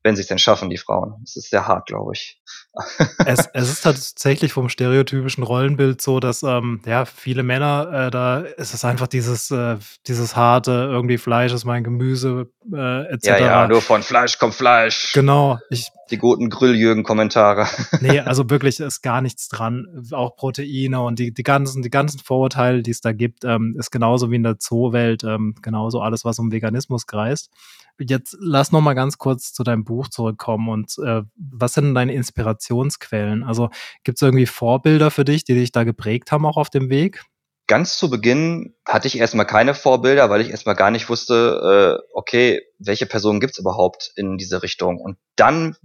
Wenn sie es denn schaffen, die Frauen. Das ist sehr hart, glaube ich. es, es ist tatsächlich vom stereotypischen Rollenbild so, dass ähm, ja viele Männer, äh, da ist es einfach dieses, äh, dieses harte, irgendwie Fleisch ist mein Gemüse, äh, etc. Ja, ja, nur von Fleisch kommt Fleisch. Genau. Ich, die guten Grilljürgen-Kommentare. nee, also wirklich ist gar nichts dran. Auch Proteine und die, die ganzen, die ganzen Vorurteile, die es da gibt, ähm, ist genauso wie in der Zoowelt, ähm, genauso alles, was um Veganismus kreist. Jetzt lass noch mal ganz kurz zu deinem Buch zurückkommen und äh, was sind deine Inspirationsquellen? Also gibt es irgendwie Vorbilder für dich, die dich da geprägt haben auch auf dem Weg? Ganz zu Beginn hatte ich erstmal keine Vorbilder, weil ich erstmal gar nicht wusste, äh, okay, welche Personen gibt's überhaupt in diese Richtung. Und dann,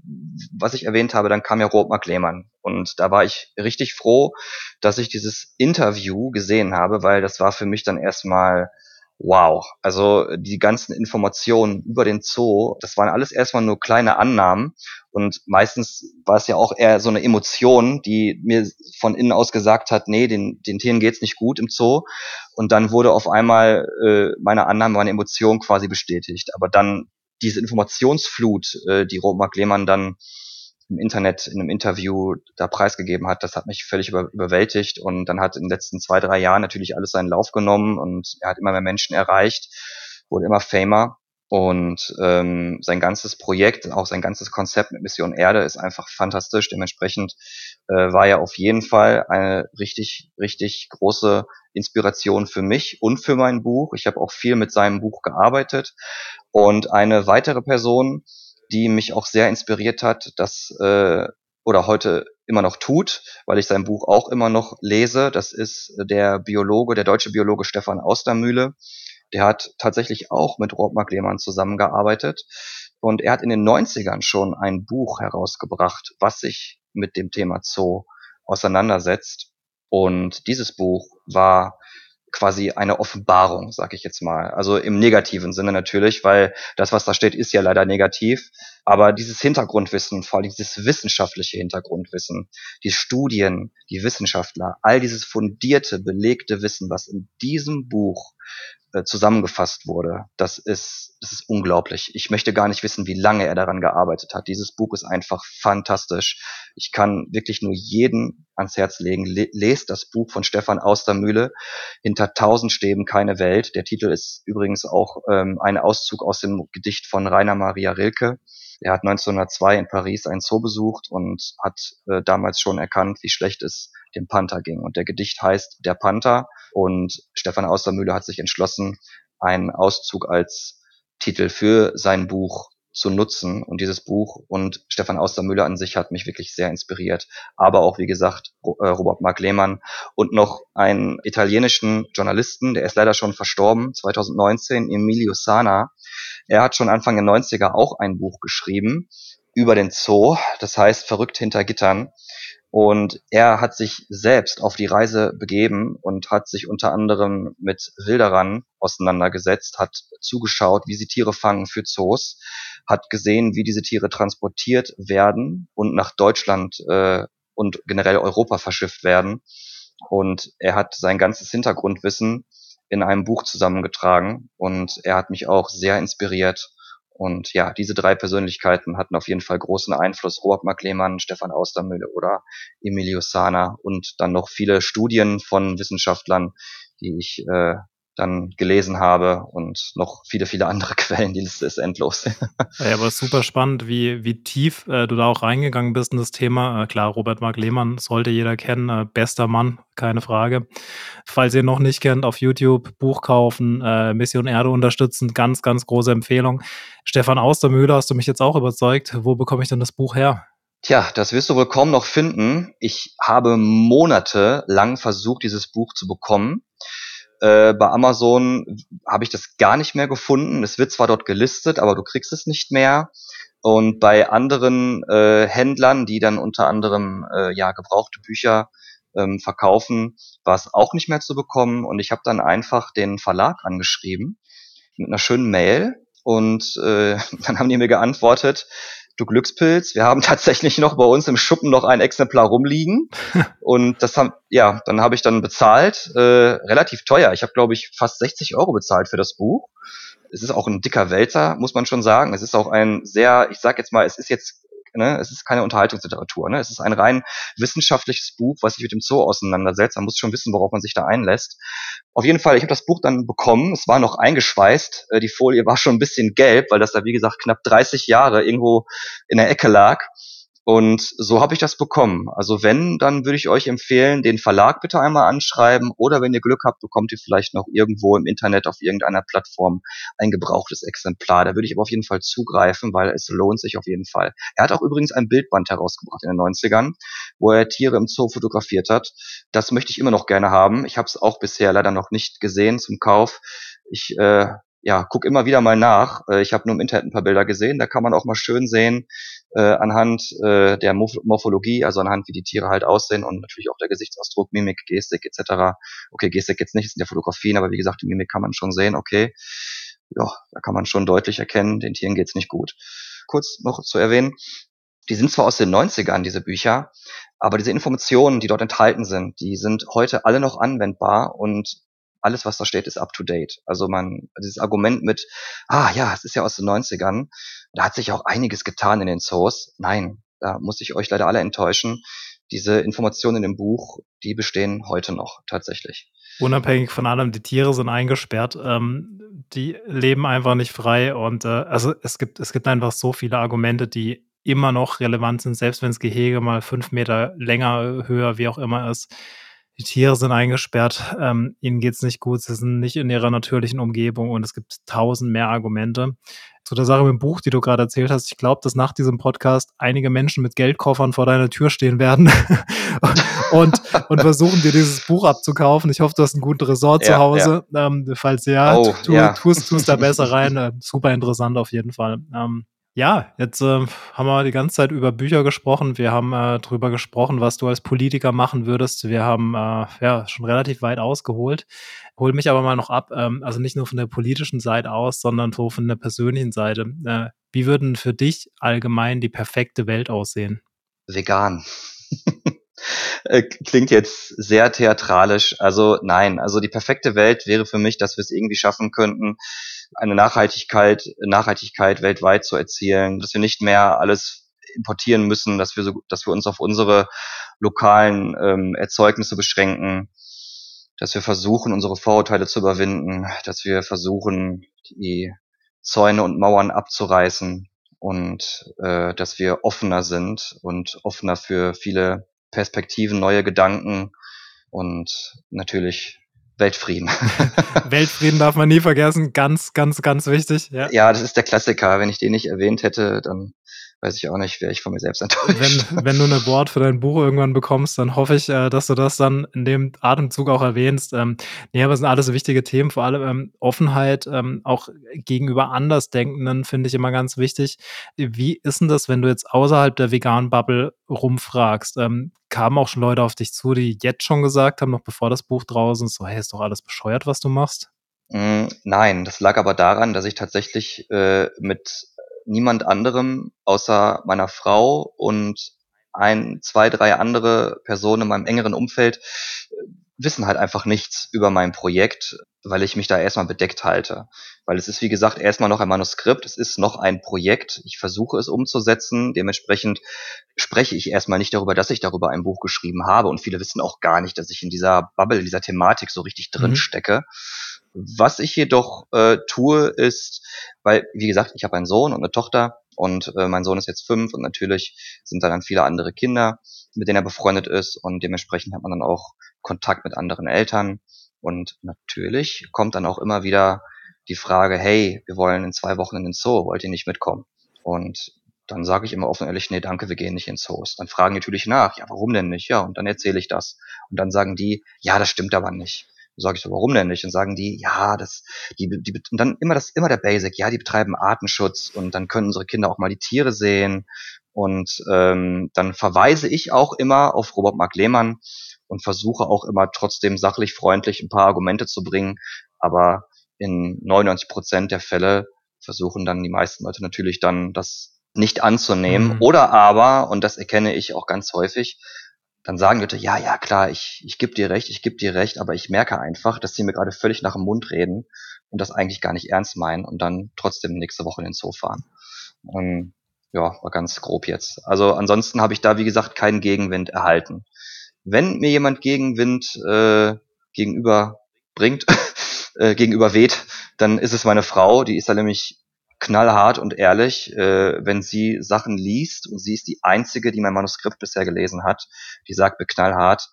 was ich erwähnt habe, dann kam ja Robert Mark Lehmann. Und da war ich richtig froh, dass ich dieses Interview gesehen habe, weil das war für mich dann erstmal wow. Also die ganzen Informationen über den Zoo, das waren alles erstmal nur kleine Annahmen. Und meistens war es ja auch eher so eine Emotion, die mir von innen aus gesagt hat, nee, den, den Tieren geht's nicht gut im Zoo. Und dann wurde auf einmal äh, meine Annahme, meine Emotion quasi bestätigt. Aber dann diese Informationsflut, äh, die Robert Lehmann dann im Internet in einem Interview da preisgegeben hat, das hat mich völlig über, überwältigt und dann hat in den letzten zwei, drei Jahren natürlich alles seinen Lauf genommen und er hat immer mehr Menschen erreicht, wurde immer famer und ähm, sein ganzes Projekt, auch sein ganzes Konzept mit Mission Erde ist einfach fantastisch. Dementsprechend äh, war er auf jeden Fall eine richtig, richtig große Inspiration für mich und für mein Buch. Ich habe auch viel mit seinem Buch gearbeitet. Und eine weitere Person, die mich auch sehr inspiriert hat, dass äh, oder heute immer noch tut, weil ich sein Buch auch immer noch lese. Das ist der Biologe, der deutsche Biologe Stefan Austermühle. Der hat tatsächlich auch mit Robert Lehmann zusammengearbeitet. Und er hat in den 90ern schon ein Buch herausgebracht, was sich mit dem Thema Zoo auseinandersetzt. Und dieses Buch war quasi eine Offenbarung, sag ich jetzt mal. Also im negativen Sinne natürlich, weil das, was da steht, ist ja leider negativ. Aber dieses Hintergrundwissen, vor allem dieses wissenschaftliche Hintergrundwissen, die Studien, die Wissenschaftler, all dieses fundierte, belegte Wissen, was in diesem Buch äh, zusammengefasst wurde, das ist, das ist unglaublich. Ich möchte gar nicht wissen, wie lange er daran gearbeitet hat. Dieses Buch ist einfach fantastisch. Ich kann wirklich nur jeden ans Herz legen. Le lest das Buch von Stefan Austermühle, Hinter tausend Stäben keine Welt. Der Titel ist übrigens auch ähm, ein Auszug aus dem Gedicht von Rainer Maria Rilke. Er hat 1902 in Paris einen Zoo besucht und hat äh, damals schon erkannt, wie schlecht es dem Panther ging. Und der Gedicht heißt Der Panther und Stefan Austermühle hat sich entschlossen, einen Auszug als Titel für sein Buch zu nutzen und dieses Buch und Stefan Austermüller an sich hat mich wirklich sehr inspiriert. Aber auch, wie gesagt, äh, Robert Mark Lehmann und noch einen italienischen Journalisten, der ist leider schon verstorben, 2019, Emilio Sana. Er hat schon Anfang der 90er auch ein Buch geschrieben über den Zoo, das heißt Verrückt hinter Gittern. Und er hat sich selbst auf die Reise begeben und hat sich unter anderem mit Wilderern auseinandergesetzt, hat zugeschaut, wie sie Tiere fangen für Zoos, hat gesehen, wie diese Tiere transportiert werden und nach Deutschland äh, und generell Europa verschifft werden. Und er hat sein ganzes Hintergrundwissen in einem Buch zusammengetragen und er hat mich auch sehr inspiriert und ja, diese drei Persönlichkeiten hatten auf jeden Fall großen Einfluss. Robert Mark Lehmann, Stefan Austermühle oder Emilio Sana und dann noch viele Studien von Wissenschaftlern, die ich äh, dann gelesen habe und noch viele, viele andere Quellen. Die Liste ist endlos. ja, aber super spannend, wie, wie tief äh, du da auch reingegangen bist in das Thema. Äh, klar, Robert Mark Lehmann sollte jeder kennen. Äh, bester Mann, keine Frage. Falls ihr noch nicht kennt, auf YouTube Buch kaufen, äh, Mission Erde unterstützen. Ganz, ganz große Empfehlung. Stefan Austermühle, hast du mich jetzt auch überzeugt. Wo bekomme ich denn das Buch her? Tja, das wirst du wohl kaum noch finden. Ich habe monatelang versucht, dieses Buch zu bekommen. Äh, bei Amazon habe ich das gar nicht mehr gefunden. Es wird zwar dort gelistet, aber du kriegst es nicht mehr. Und bei anderen äh, Händlern, die dann unter anderem äh, ja gebrauchte Bücher ähm, verkaufen, war es auch nicht mehr zu bekommen. Und ich habe dann einfach den Verlag angeschrieben mit einer schönen Mail. Und äh, dann haben die mir geantwortet, du Glückspilz, wir haben tatsächlich noch bei uns im Schuppen noch ein Exemplar rumliegen. und das haben, ja, dann habe ich dann bezahlt, äh, relativ teuer. Ich habe, glaube ich, fast 60 Euro bezahlt für das Buch. es ist auch ein dicker Wälzer, muss man schon sagen. Es ist auch ein sehr, ich sag jetzt mal, es ist jetzt Ne? Es ist keine Unterhaltungsliteratur. Ne? Es ist ein rein wissenschaftliches Buch, was sich mit dem Zoo auseinandersetzt. Man muss schon wissen, worauf man sich da einlässt. Auf jeden Fall, ich habe das Buch dann bekommen. Es war noch eingeschweißt. Äh, die Folie war schon ein bisschen gelb, weil das da, wie gesagt, knapp 30 Jahre irgendwo in der Ecke lag. Und so habe ich das bekommen. Also wenn, dann würde ich euch empfehlen, den Verlag bitte einmal anschreiben oder wenn ihr Glück habt, bekommt ihr vielleicht noch irgendwo im Internet auf irgendeiner Plattform ein gebrauchtes Exemplar. Da würde ich aber auf jeden Fall zugreifen, weil es lohnt sich auf jeden Fall. Er hat auch übrigens ein Bildband herausgebracht in den 90ern, wo er Tiere im Zoo fotografiert hat. Das möchte ich immer noch gerne haben. Ich habe es auch bisher leider noch nicht gesehen zum Kauf. Ich äh, ja, guck immer wieder mal nach. Äh, ich habe nur im Internet ein paar Bilder gesehen. Da kann man auch mal schön sehen, äh, anhand äh, der Morphologie, also anhand wie die Tiere halt aussehen und natürlich auch der Gesichtsausdruck, Mimik, Gestik etc. Okay, Gestik jetzt nicht, das sind ja Fotografien, aber wie gesagt, die Mimik kann man schon sehen. Okay, ja, da kann man schon deutlich erkennen, den Tieren geht's nicht gut. Kurz noch zu erwähnen, die sind zwar aus den 90ern, diese Bücher, aber diese Informationen, die dort enthalten sind, die sind heute alle noch anwendbar und alles, was da steht, ist up to date. Also man, dieses Argument mit, ah ja, es ist ja aus den 90ern, da hat sich auch einiges getan in den Zoos. Nein, da muss ich euch leider alle enttäuschen. Diese Informationen in dem Buch, die bestehen heute noch tatsächlich. Unabhängig von allem, die Tiere sind eingesperrt, ähm, die leben einfach nicht frei und äh, also es gibt, es gibt einfach so viele Argumente, die immer noch relevant sind, selbst wenn das Gehege mal fünf Meter länger, höher, wie auch immer ist die Tiere sind eingesperrt, ähm, ihnen geht's nicht gut, sie sind nicht in ihrer natürlichen Umgebung und es gibt tausend mehr Argumente. Zu der Sache mit dem Buch, die du gerade erzählt hast, ich glaube, dass nach diesem Podcast einige Menschen mit Geldkoffern vor deiner Tür stehen werden und, und versuchen dir dieses Buch abzukaufen. Ich hoffe, du hast einen guten Resort ja, zu Hause. Ja. Ähm, falls ja, oh, tu, ja. tust, tust da besser rein. Äh, super interessant auf jeden Fall. Ähm, ja, jetzt äh, haben wir die ganze Zeit über Bücher gesprochen. Wir haben äh, darüber gesprochen, was du als Politiker machen würdest. Wir haben äh, ja schon relativ weit ausgeholt. Hol mich aber mal noch ab, ähm, also nicht nur von der politischen Seite aus, sondern so von der persönlichen Seite. Äh, wie würden für dich allgemein die perfekte Welt aussehen? Vegan. Äh, klingt jetzt sehr theatralisch. Also nein, also die perfekte Welt wäre für mich, dass wir es irgendwie schaffen könnten, eine Nachhaltigkeit, Nachhaltigkeit weltweit zu erzielen, dass wir nicht mehr alles importieren müssen, dass wir so, dass wir uns auf unsere lokalen ähm, Erzeugnisse beschränken, dass wir versuchen, unsere Vorurteile zu überwinden, dass wir versuchen, die Zäune und Mauern abzureißen und äh, dass wir offener sind und offener für viele Perspektiven, neue Gedanken und natürlich Weltfrieden. Weltfrieden darf man nie vergessen, ganz, ganz, ganz wichtig. Ja. ja, das ist der Klassiker. Wenn ich den nicht erwähnt hätte, dann weiß ich auch nicht, wäre ich von mir selbst enttäuscht. Wenn, wenn du eine Board für dein Buch irgendwann bekommst, dann hoffe ich, äh, dass du das dann in dem Atemzug auch erwähnst. Ähm, nee, aber es sind alles wichtige Themen, vor allem ähm, Offenheit, ähm, auch gegenüber Andersdenkenden finde ich immer ganz wichtig. Wie ist denn das, wenn du jetzt außerhalb der veganen Bubble rumfragst? Ähm, kamen auch schon Leute auf dich zu, die jetzt schon gesagt haben, noch bevor das Buch draußen ist, so, hey, ist doch alles bescheuert, was du machst? Mm, nein, das lag aber daran, dass ich tatsächlich äh, mit niemand anderem außer meiner Frau und ein, zwei, drei andere Personen in meinem engeren Umfeld äh, wissen halt einfach nichts über mein Projekt, weil ich mich da erstmal bedeckt halte. Weil es ist, wie gesagt, erstmal noch ein Manuskript, es ist noch ein Projekt, ich versuche es umzusetzen, dementsprechend spreche ich erstmal nicht darüber, dass ich darüber ein Buch geschrieben habe und viele wissen auch gar nicht, dass ich in dieser Bubble, in dieser Thematik so richtig drin mhm. stecke. Was ich jedoch äh, tue, ist, weil, wie gesagt, ich habe einen Sohn und eine Tochter und äh, mein Sohn ist jetzt fünf und natürlich sind da dann viele andere Kinder, mit denen er befreundet ist und dementsprechend hat man dann auch Kontakt mit anderen Eltern und natürlich kommt dann auch immer wieder die Frage, hey, wir wollen in zwei Wochen in den Zoo, wollt ihr nicht mitkommen? Und dann sage ich immer offen ehrlich, nee, danke, wir gehen nicht ins Zoos. Dann fragen die natürlich nach, ja, warum denn nicht? Ja, und dann erzähle ich das. Und dann sagen die, ja, das stimmt aber nicht. Sag ich so, warum denn nicht? Und sagen die, ja, das, die, die, und dann immer das, immer der Basic, ja, die betreiben Artenschutz und dann können unsere Kinder auch mal die Tiere sehen. Und ähm, dann verweise ich auch immer auf Robert Mark Lehmann und versuche auch immer trotzdem sachlich, freundlich ein paar Argumente zu bringen. Aber in 99 Prozent der Fälle versuchen dann die meisten Leute natürlich dann das nicht anzunehmen. Mhm. Oder aber, und das erkenne ich auch ganz häufig, dann sagen Leute, ja, ja, klar, ich, ich gebe dir recht, ich gebe dir recht, aber ich merke einfach, dass sie mir gerade völlig nach dem Mund reden und das eigentlich gar nicht ernst meinen und dann trotzdem nächste Woche in den Zoo fahren. Ähm, ja, war ganz grob jetzt. Also ansonsten habe ich da, wie gesagt, keinen Gegenwind erhalten. Wenn mir jemand Gegenwind äh, gegenüber bringt, äh, gegenüber weht, dann ist es meine Frau, die ist da nämlich knallhart und ehrlich, äh, wenn sie Sachen liest und sie ist die einzige, die mein Manuskript bisher gelesen hat, die sagt mir knallhart,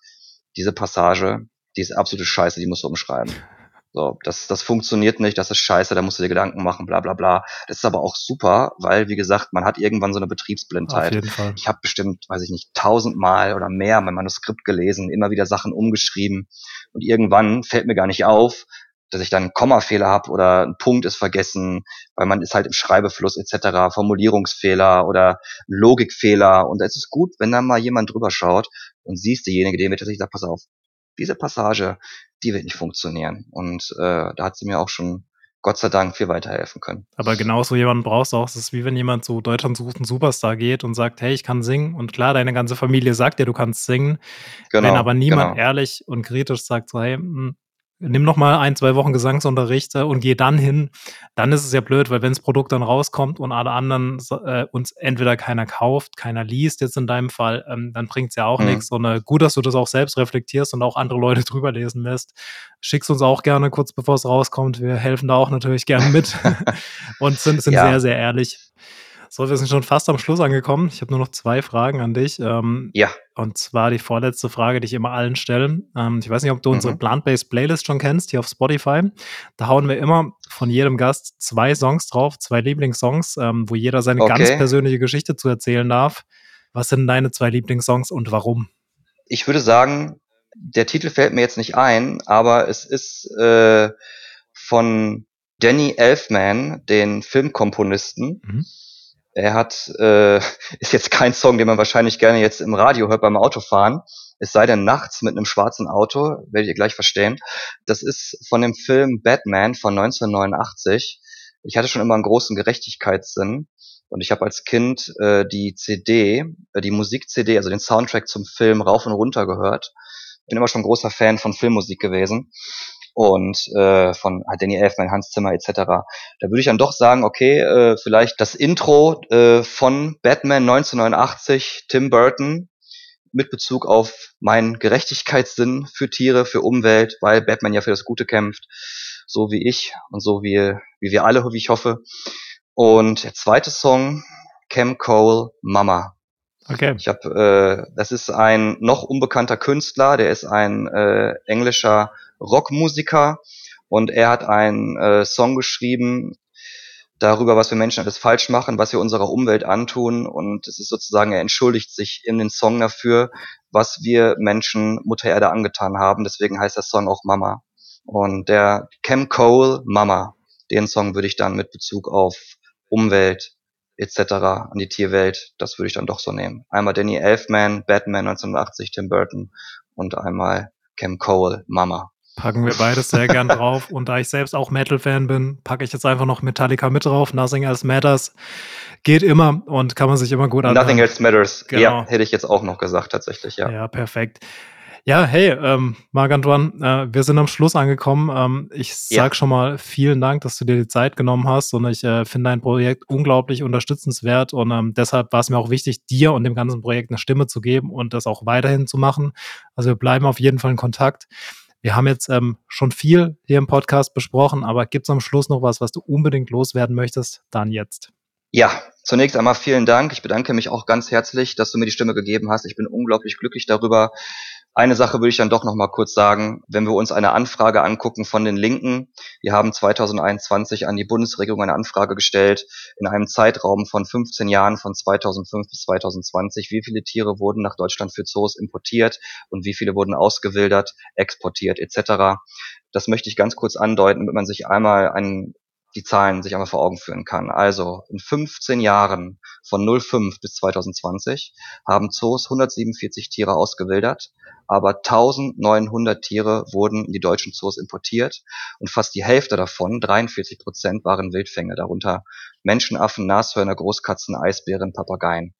diese Passage, die ist absolute Scheiße, die musst du umschreiben. So, das, das funktioniert nicht, das ist scheiße, da musst du dir Gedanken machen, bla bla bla. Das ist aber auch super, weil, wie gesagt, man hat irgendwann so eine Betriebsblindheit. Auf jeden Fall. Ich habe bestimmt, weiß ich nicht, tausendmal oder mehr mein Manuskript gelesen, immer wieder Sachen umgeschrieben und irgendwann fällt mir gar nicht auf, dass ich dann einen Kommafehler habe oder ein Punkt ist vergessen, weil man ist halt im Schreibefluss etc., Formulierungsfehler oder Logikfehler und es ist gut, wenn da mal jemand drüber schaut und siehst derjenige, dem wird tatsächlich sagt, pass auf, diese Passage, die wird nicht funktionieren. Und äh, da hat sie mir auch schon Gott sei Dank viel weiterhelfen können. Aber genauso jemanden brauchst du auch. Es ist wie wenn jemand zu Deutschland sucht einen Superstar geht und sagt, hey, ich kann singen. Und klar, deine ganze Familie sagt dir, du kannst singen. Genau, wenn aber niemand genau. ehrlich und kritisch sagt, so, hey, hm, nimm noch mal ein, zwei Wochen Gesangsunterricht äh, und geh dann hin, dann ist es ja blöd, weil wenn das Produkt dann rauskommt und alle anderen äh, uns entweder keiner kauft, keiner liest, jetzt in deinem Fall, ähm, dann bringt's ja auch mhm. nichts. Und äh, gut, dass du das auch selbst reflektierst und auch andere Leute drüber lesen lässt. Schickst uns auch gerne kurz bevor es rauskommt. Wir helfen da auch natürlich gerne mit und sind, sind ja. sehr, sehr ehrlich. So, wir sind schon fast am Schluss angekommen. Ich habe nur noch zwei Fragen an dich. Ähm, ja. Und zwar die vorletzte Frage, die ich immer allen stelle. Ähm, ich weiß nicht, ob du mhm. unsere Plant-Based Playlist schon kennst, hier auf Spotify. Da hauen wir immer von jedem Gast zwei Songs drauf, zwei Lieblingssongs, ähm, wo jeder seine okay. ganz persönliche Geschichte zu erzählen darf. Was sind deine zwei Lieblingssongs und warum? Ich würde sagen, der Titel fällt mir jetzt nicht ein, aber es ist äh, von Danny Elfman, den Filmkomponisten. Mhm. Er hat, äh, ist jetzt kein Song, den man wahrscheinlich gerne jetzt im Radio hört beim Autofahren. Es sei denn nachts mit einem schwarzen Auto, werdet ihr gleich verstehen. Das ist von dem Film Batman von 1989. Ich hatte schon immer einen großen Gerechtigkeitssinn und ich habe als Kind äh, die CD, äh, die Musik-CD, also den Soundtrack zum Film rauf und runter gehört. Bin immer schon großer Fan von Filmmusik gewesen und äh, von Danny Elfman, Hans Zimmer etc. Da würde ich dann doch sagen, okay, äh, vielleicht das Intro äh, von Batman 1989, Tim Burton, mit Bezug auf meinen Gerechtigkeitssinn für Tiere, für Umwelt, weil Batman ja für das Gute kämpft, so wie ich und so wie, wie wir alle, wie ich hoffe. Und der zweite Song, Cam Cole, Mama. Okay. Ich habe, äh, das ist ein noch unbekannter Künstler, der ist ein äh, englischer Rockmusiker und er hat einen äh, Song geschrieben darüber, was wir Menschen alles falsch machen, was wir unserer Umwelt antun und es ist sozusagen, er entschuldigt sich in den Song dafür, was wir Menschen Mutter Erde angetan haben. Deswegen heißt der Song auch Mama. Und der Cam Cole Mama, den Song würde ich dann mit Bezug auf Umwelt etc. an die Tierwelt, das würde ich dann doch so nehmen. Einmal Danny Elfman, Batman 1980, Tim Burton und einmal Cam Cole, Mama. Packen wir beides sehr gern drauf. Und da ich selbst auch Metal-Fan bin, packe ich jetzt einfach noch Metallica mit drauf. Nothing Else Matters. Geht immer und kann man sich immer gut anhören. Nothing Else Matters. Genau. Ja, hätte ich jetzt auch noch gesagt, tatsächlich, ja. Ja, perfekt. Ja, hey, ähm, Marc-Antoine, äh, wir sind am Schluss angekommen. Ähm, ich sag ja. schon mal vielen Dank, dass du dir die Zeit genommen hast und ich äh, finde dein Projekt unglaublich unterstützenswert und ähm, deshalb war es mir auch wichtig, dir und dem ganzen Projekt eine Stimme zu geben und das auch weiterhin zu machen. Also wir bleiben auf jeden Fall in Kontakt. Wir haben jetzt ähm, schon viel hier im Podcast besprochen, aber gibt es am Schluss noch was, was du unbedingt loswerden möchtest? Dann jetzt. Ja, zunächst einmal vielen Dank. Ich bedanke mich auch ganz herzlich, dass du mir die Stimme gegeben hast. Ich bin unglaublich glücklich darüber, eine Sache würde ich dann doch noch mal kurz sagen. Wenn wir uns eine Anfrage angucken von den Linken, wir haben 2021 an die Bundesregierung eine Anfrage gestellt, in einem Zeitraum von 15 Jahren von 2005 bis 2020, wie viele Tiere wurden nach Deutschland für Zoos importiert und wie viele wurden ausgewildert, exportiert etc. Das möchte ich ganz kurz andeuten, damit man sich einmal einen die Zahlen sich einmal vor Augen führen kann. Also in 15 Jahren von 05 bis 2020 haben Zoos 147 Tiere ausgewildert, aber 1900 Tiere wurden in die deutschen Zoos importiert und fast die Hälfte davon, 43 Prozent, waren Wildfänge, darunter Menschenaffen, Nashörner, Großkatzen, Eisbären, Papageien.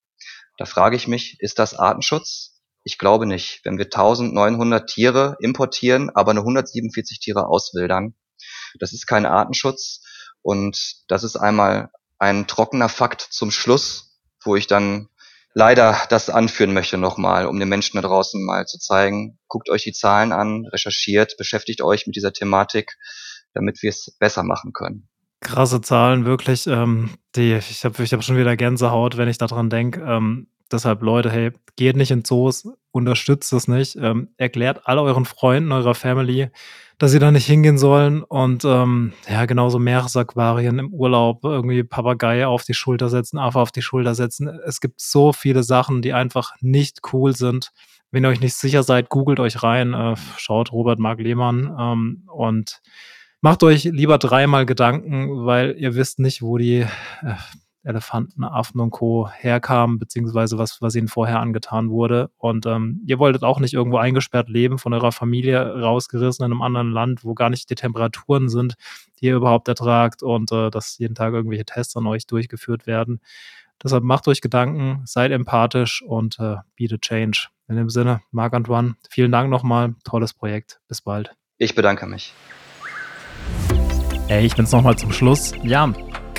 Da frage ich mich, ist das Artenschutz? Ich glaube nicht. Wenn wir 1900 Tiere importieren, aber nur 147 Tiere auswildern, Das ist kein Artenschutz. Und das ist einmal ein trockener Fakt zum Schluss, wo ich dann leider das anführen möchte nochmal, um den Menschen da draußen mal zu zeigen, guckt euch die Zahlen an, recherchiert, beschäftigt euch mit dieser Thematik, damit wir es besser machen können. Krasse Zahlen, wirklich. Ähm, die, ich habe ich hab schon wieder Gänsehaut, wenn ich daran denke. Ähm, deshalb, Leute, hey, geht nicht in Zoos, unterstützt es nicht. Ähm, erklärt alle euren Freunden, eurer Family, dass sie da nicht hingehen sollen. Und ähm, ja, genauso Meeresaquarien im Urlaub, irgendwie Papagei auf die Schulter setzen, Affe auf die Schulter setzen. Es gibt so viele Sachen, die einfach nicht cool sind. Wenn ihr euch nicht sicher seid, googelt euch rein, äh, schaut Robert Mark Lehmann ähm, und macht euch lieber dreimal Gedanken, weil ihr wisst nicht, wo die äh, Elefanten, Affen und Co. herkamen, beziehungsweise was, was ihnen vorher angetan wurde. Und ähm, ihr wolltet auch nicht irgendwo eingesperrt leben, von eurer Familie rausgerissen in einem anderen Land, wo gar nicht die Temperaturen sind, die ihr überhaupt ertragt und äh, dass jeden Tag irgendwelche Tests an euch durchgeführt werden. Deshalb macht euch Gedanken, seid empathisch und äh, bietet Change. In dem Sinne, Marc-Antoine, vielen Dank nochmal. Tolles Projekt. Bis bald. Ich bedanke mich. Ey, ich bin's nochmal zum Schluss. Ja,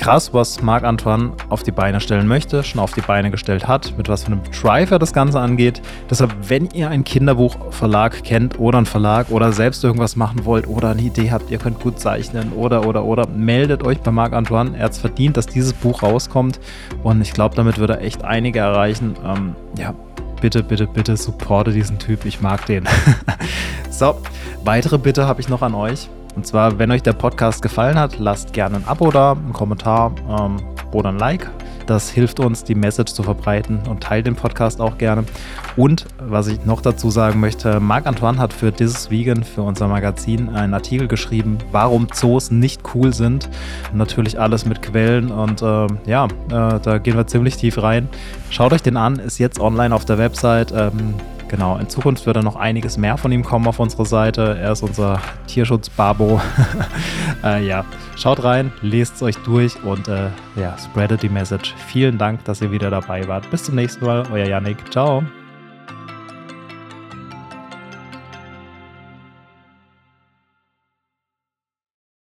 krass, was Marc-Antoine auf die Beine stellen möchte, schon auf die Beine gestellt hat, mit was für einem Drive er das Ganze angeht. Deshalb, wenn ihr einen Kinderbuchverlag kennt oder einen Verlag oder selbst irgendwas machen wollt oder eine Idee habt, ihr könnt gut zeichnen oder, oder, oder, meldet euch bei Marc-Antoine. Er hat es verdient, dass dieses Buch rauskommt und ich glaube, damit wird er echt einige erreichen. Ähm, ja, bitte, bitte, bitte supporte diesen Typ. Ich mag den. so, weitere Bitte habe ich noch an euch. Und zwar, wenn euch der Podcast gefallen hat, lasst gerne ein Abo da, einen Kommentar ähm, oder ein Like. Das hilft uns, die Message zu verbreiten und teilt den Podcast auch gerne. Und was ich noch dazu sagen möchte, Marc Antoine hat für This Vegan, für unser Magazin, einen Artikel geschrieben, warum Zoos nicht cool sind. Natürlich alles mit Quellen und äh, ja, äh, da gehen wir ziemlich tief rein. Schaut euch den an, ist jetzt online auf der Website. Ähm, Genau, in Zukunft wird da noch einiges mehr von ihm kommen auf unserer Seite. Er ist unser Tierschutz-Babo. äh, ja, schaut rein, lest es euch durch und äh, ja, spreadet die Message. Vielen Dank, dass ihr wieder dabei wart. Bis zum nächsten Mal, euer Yannick. Ciao.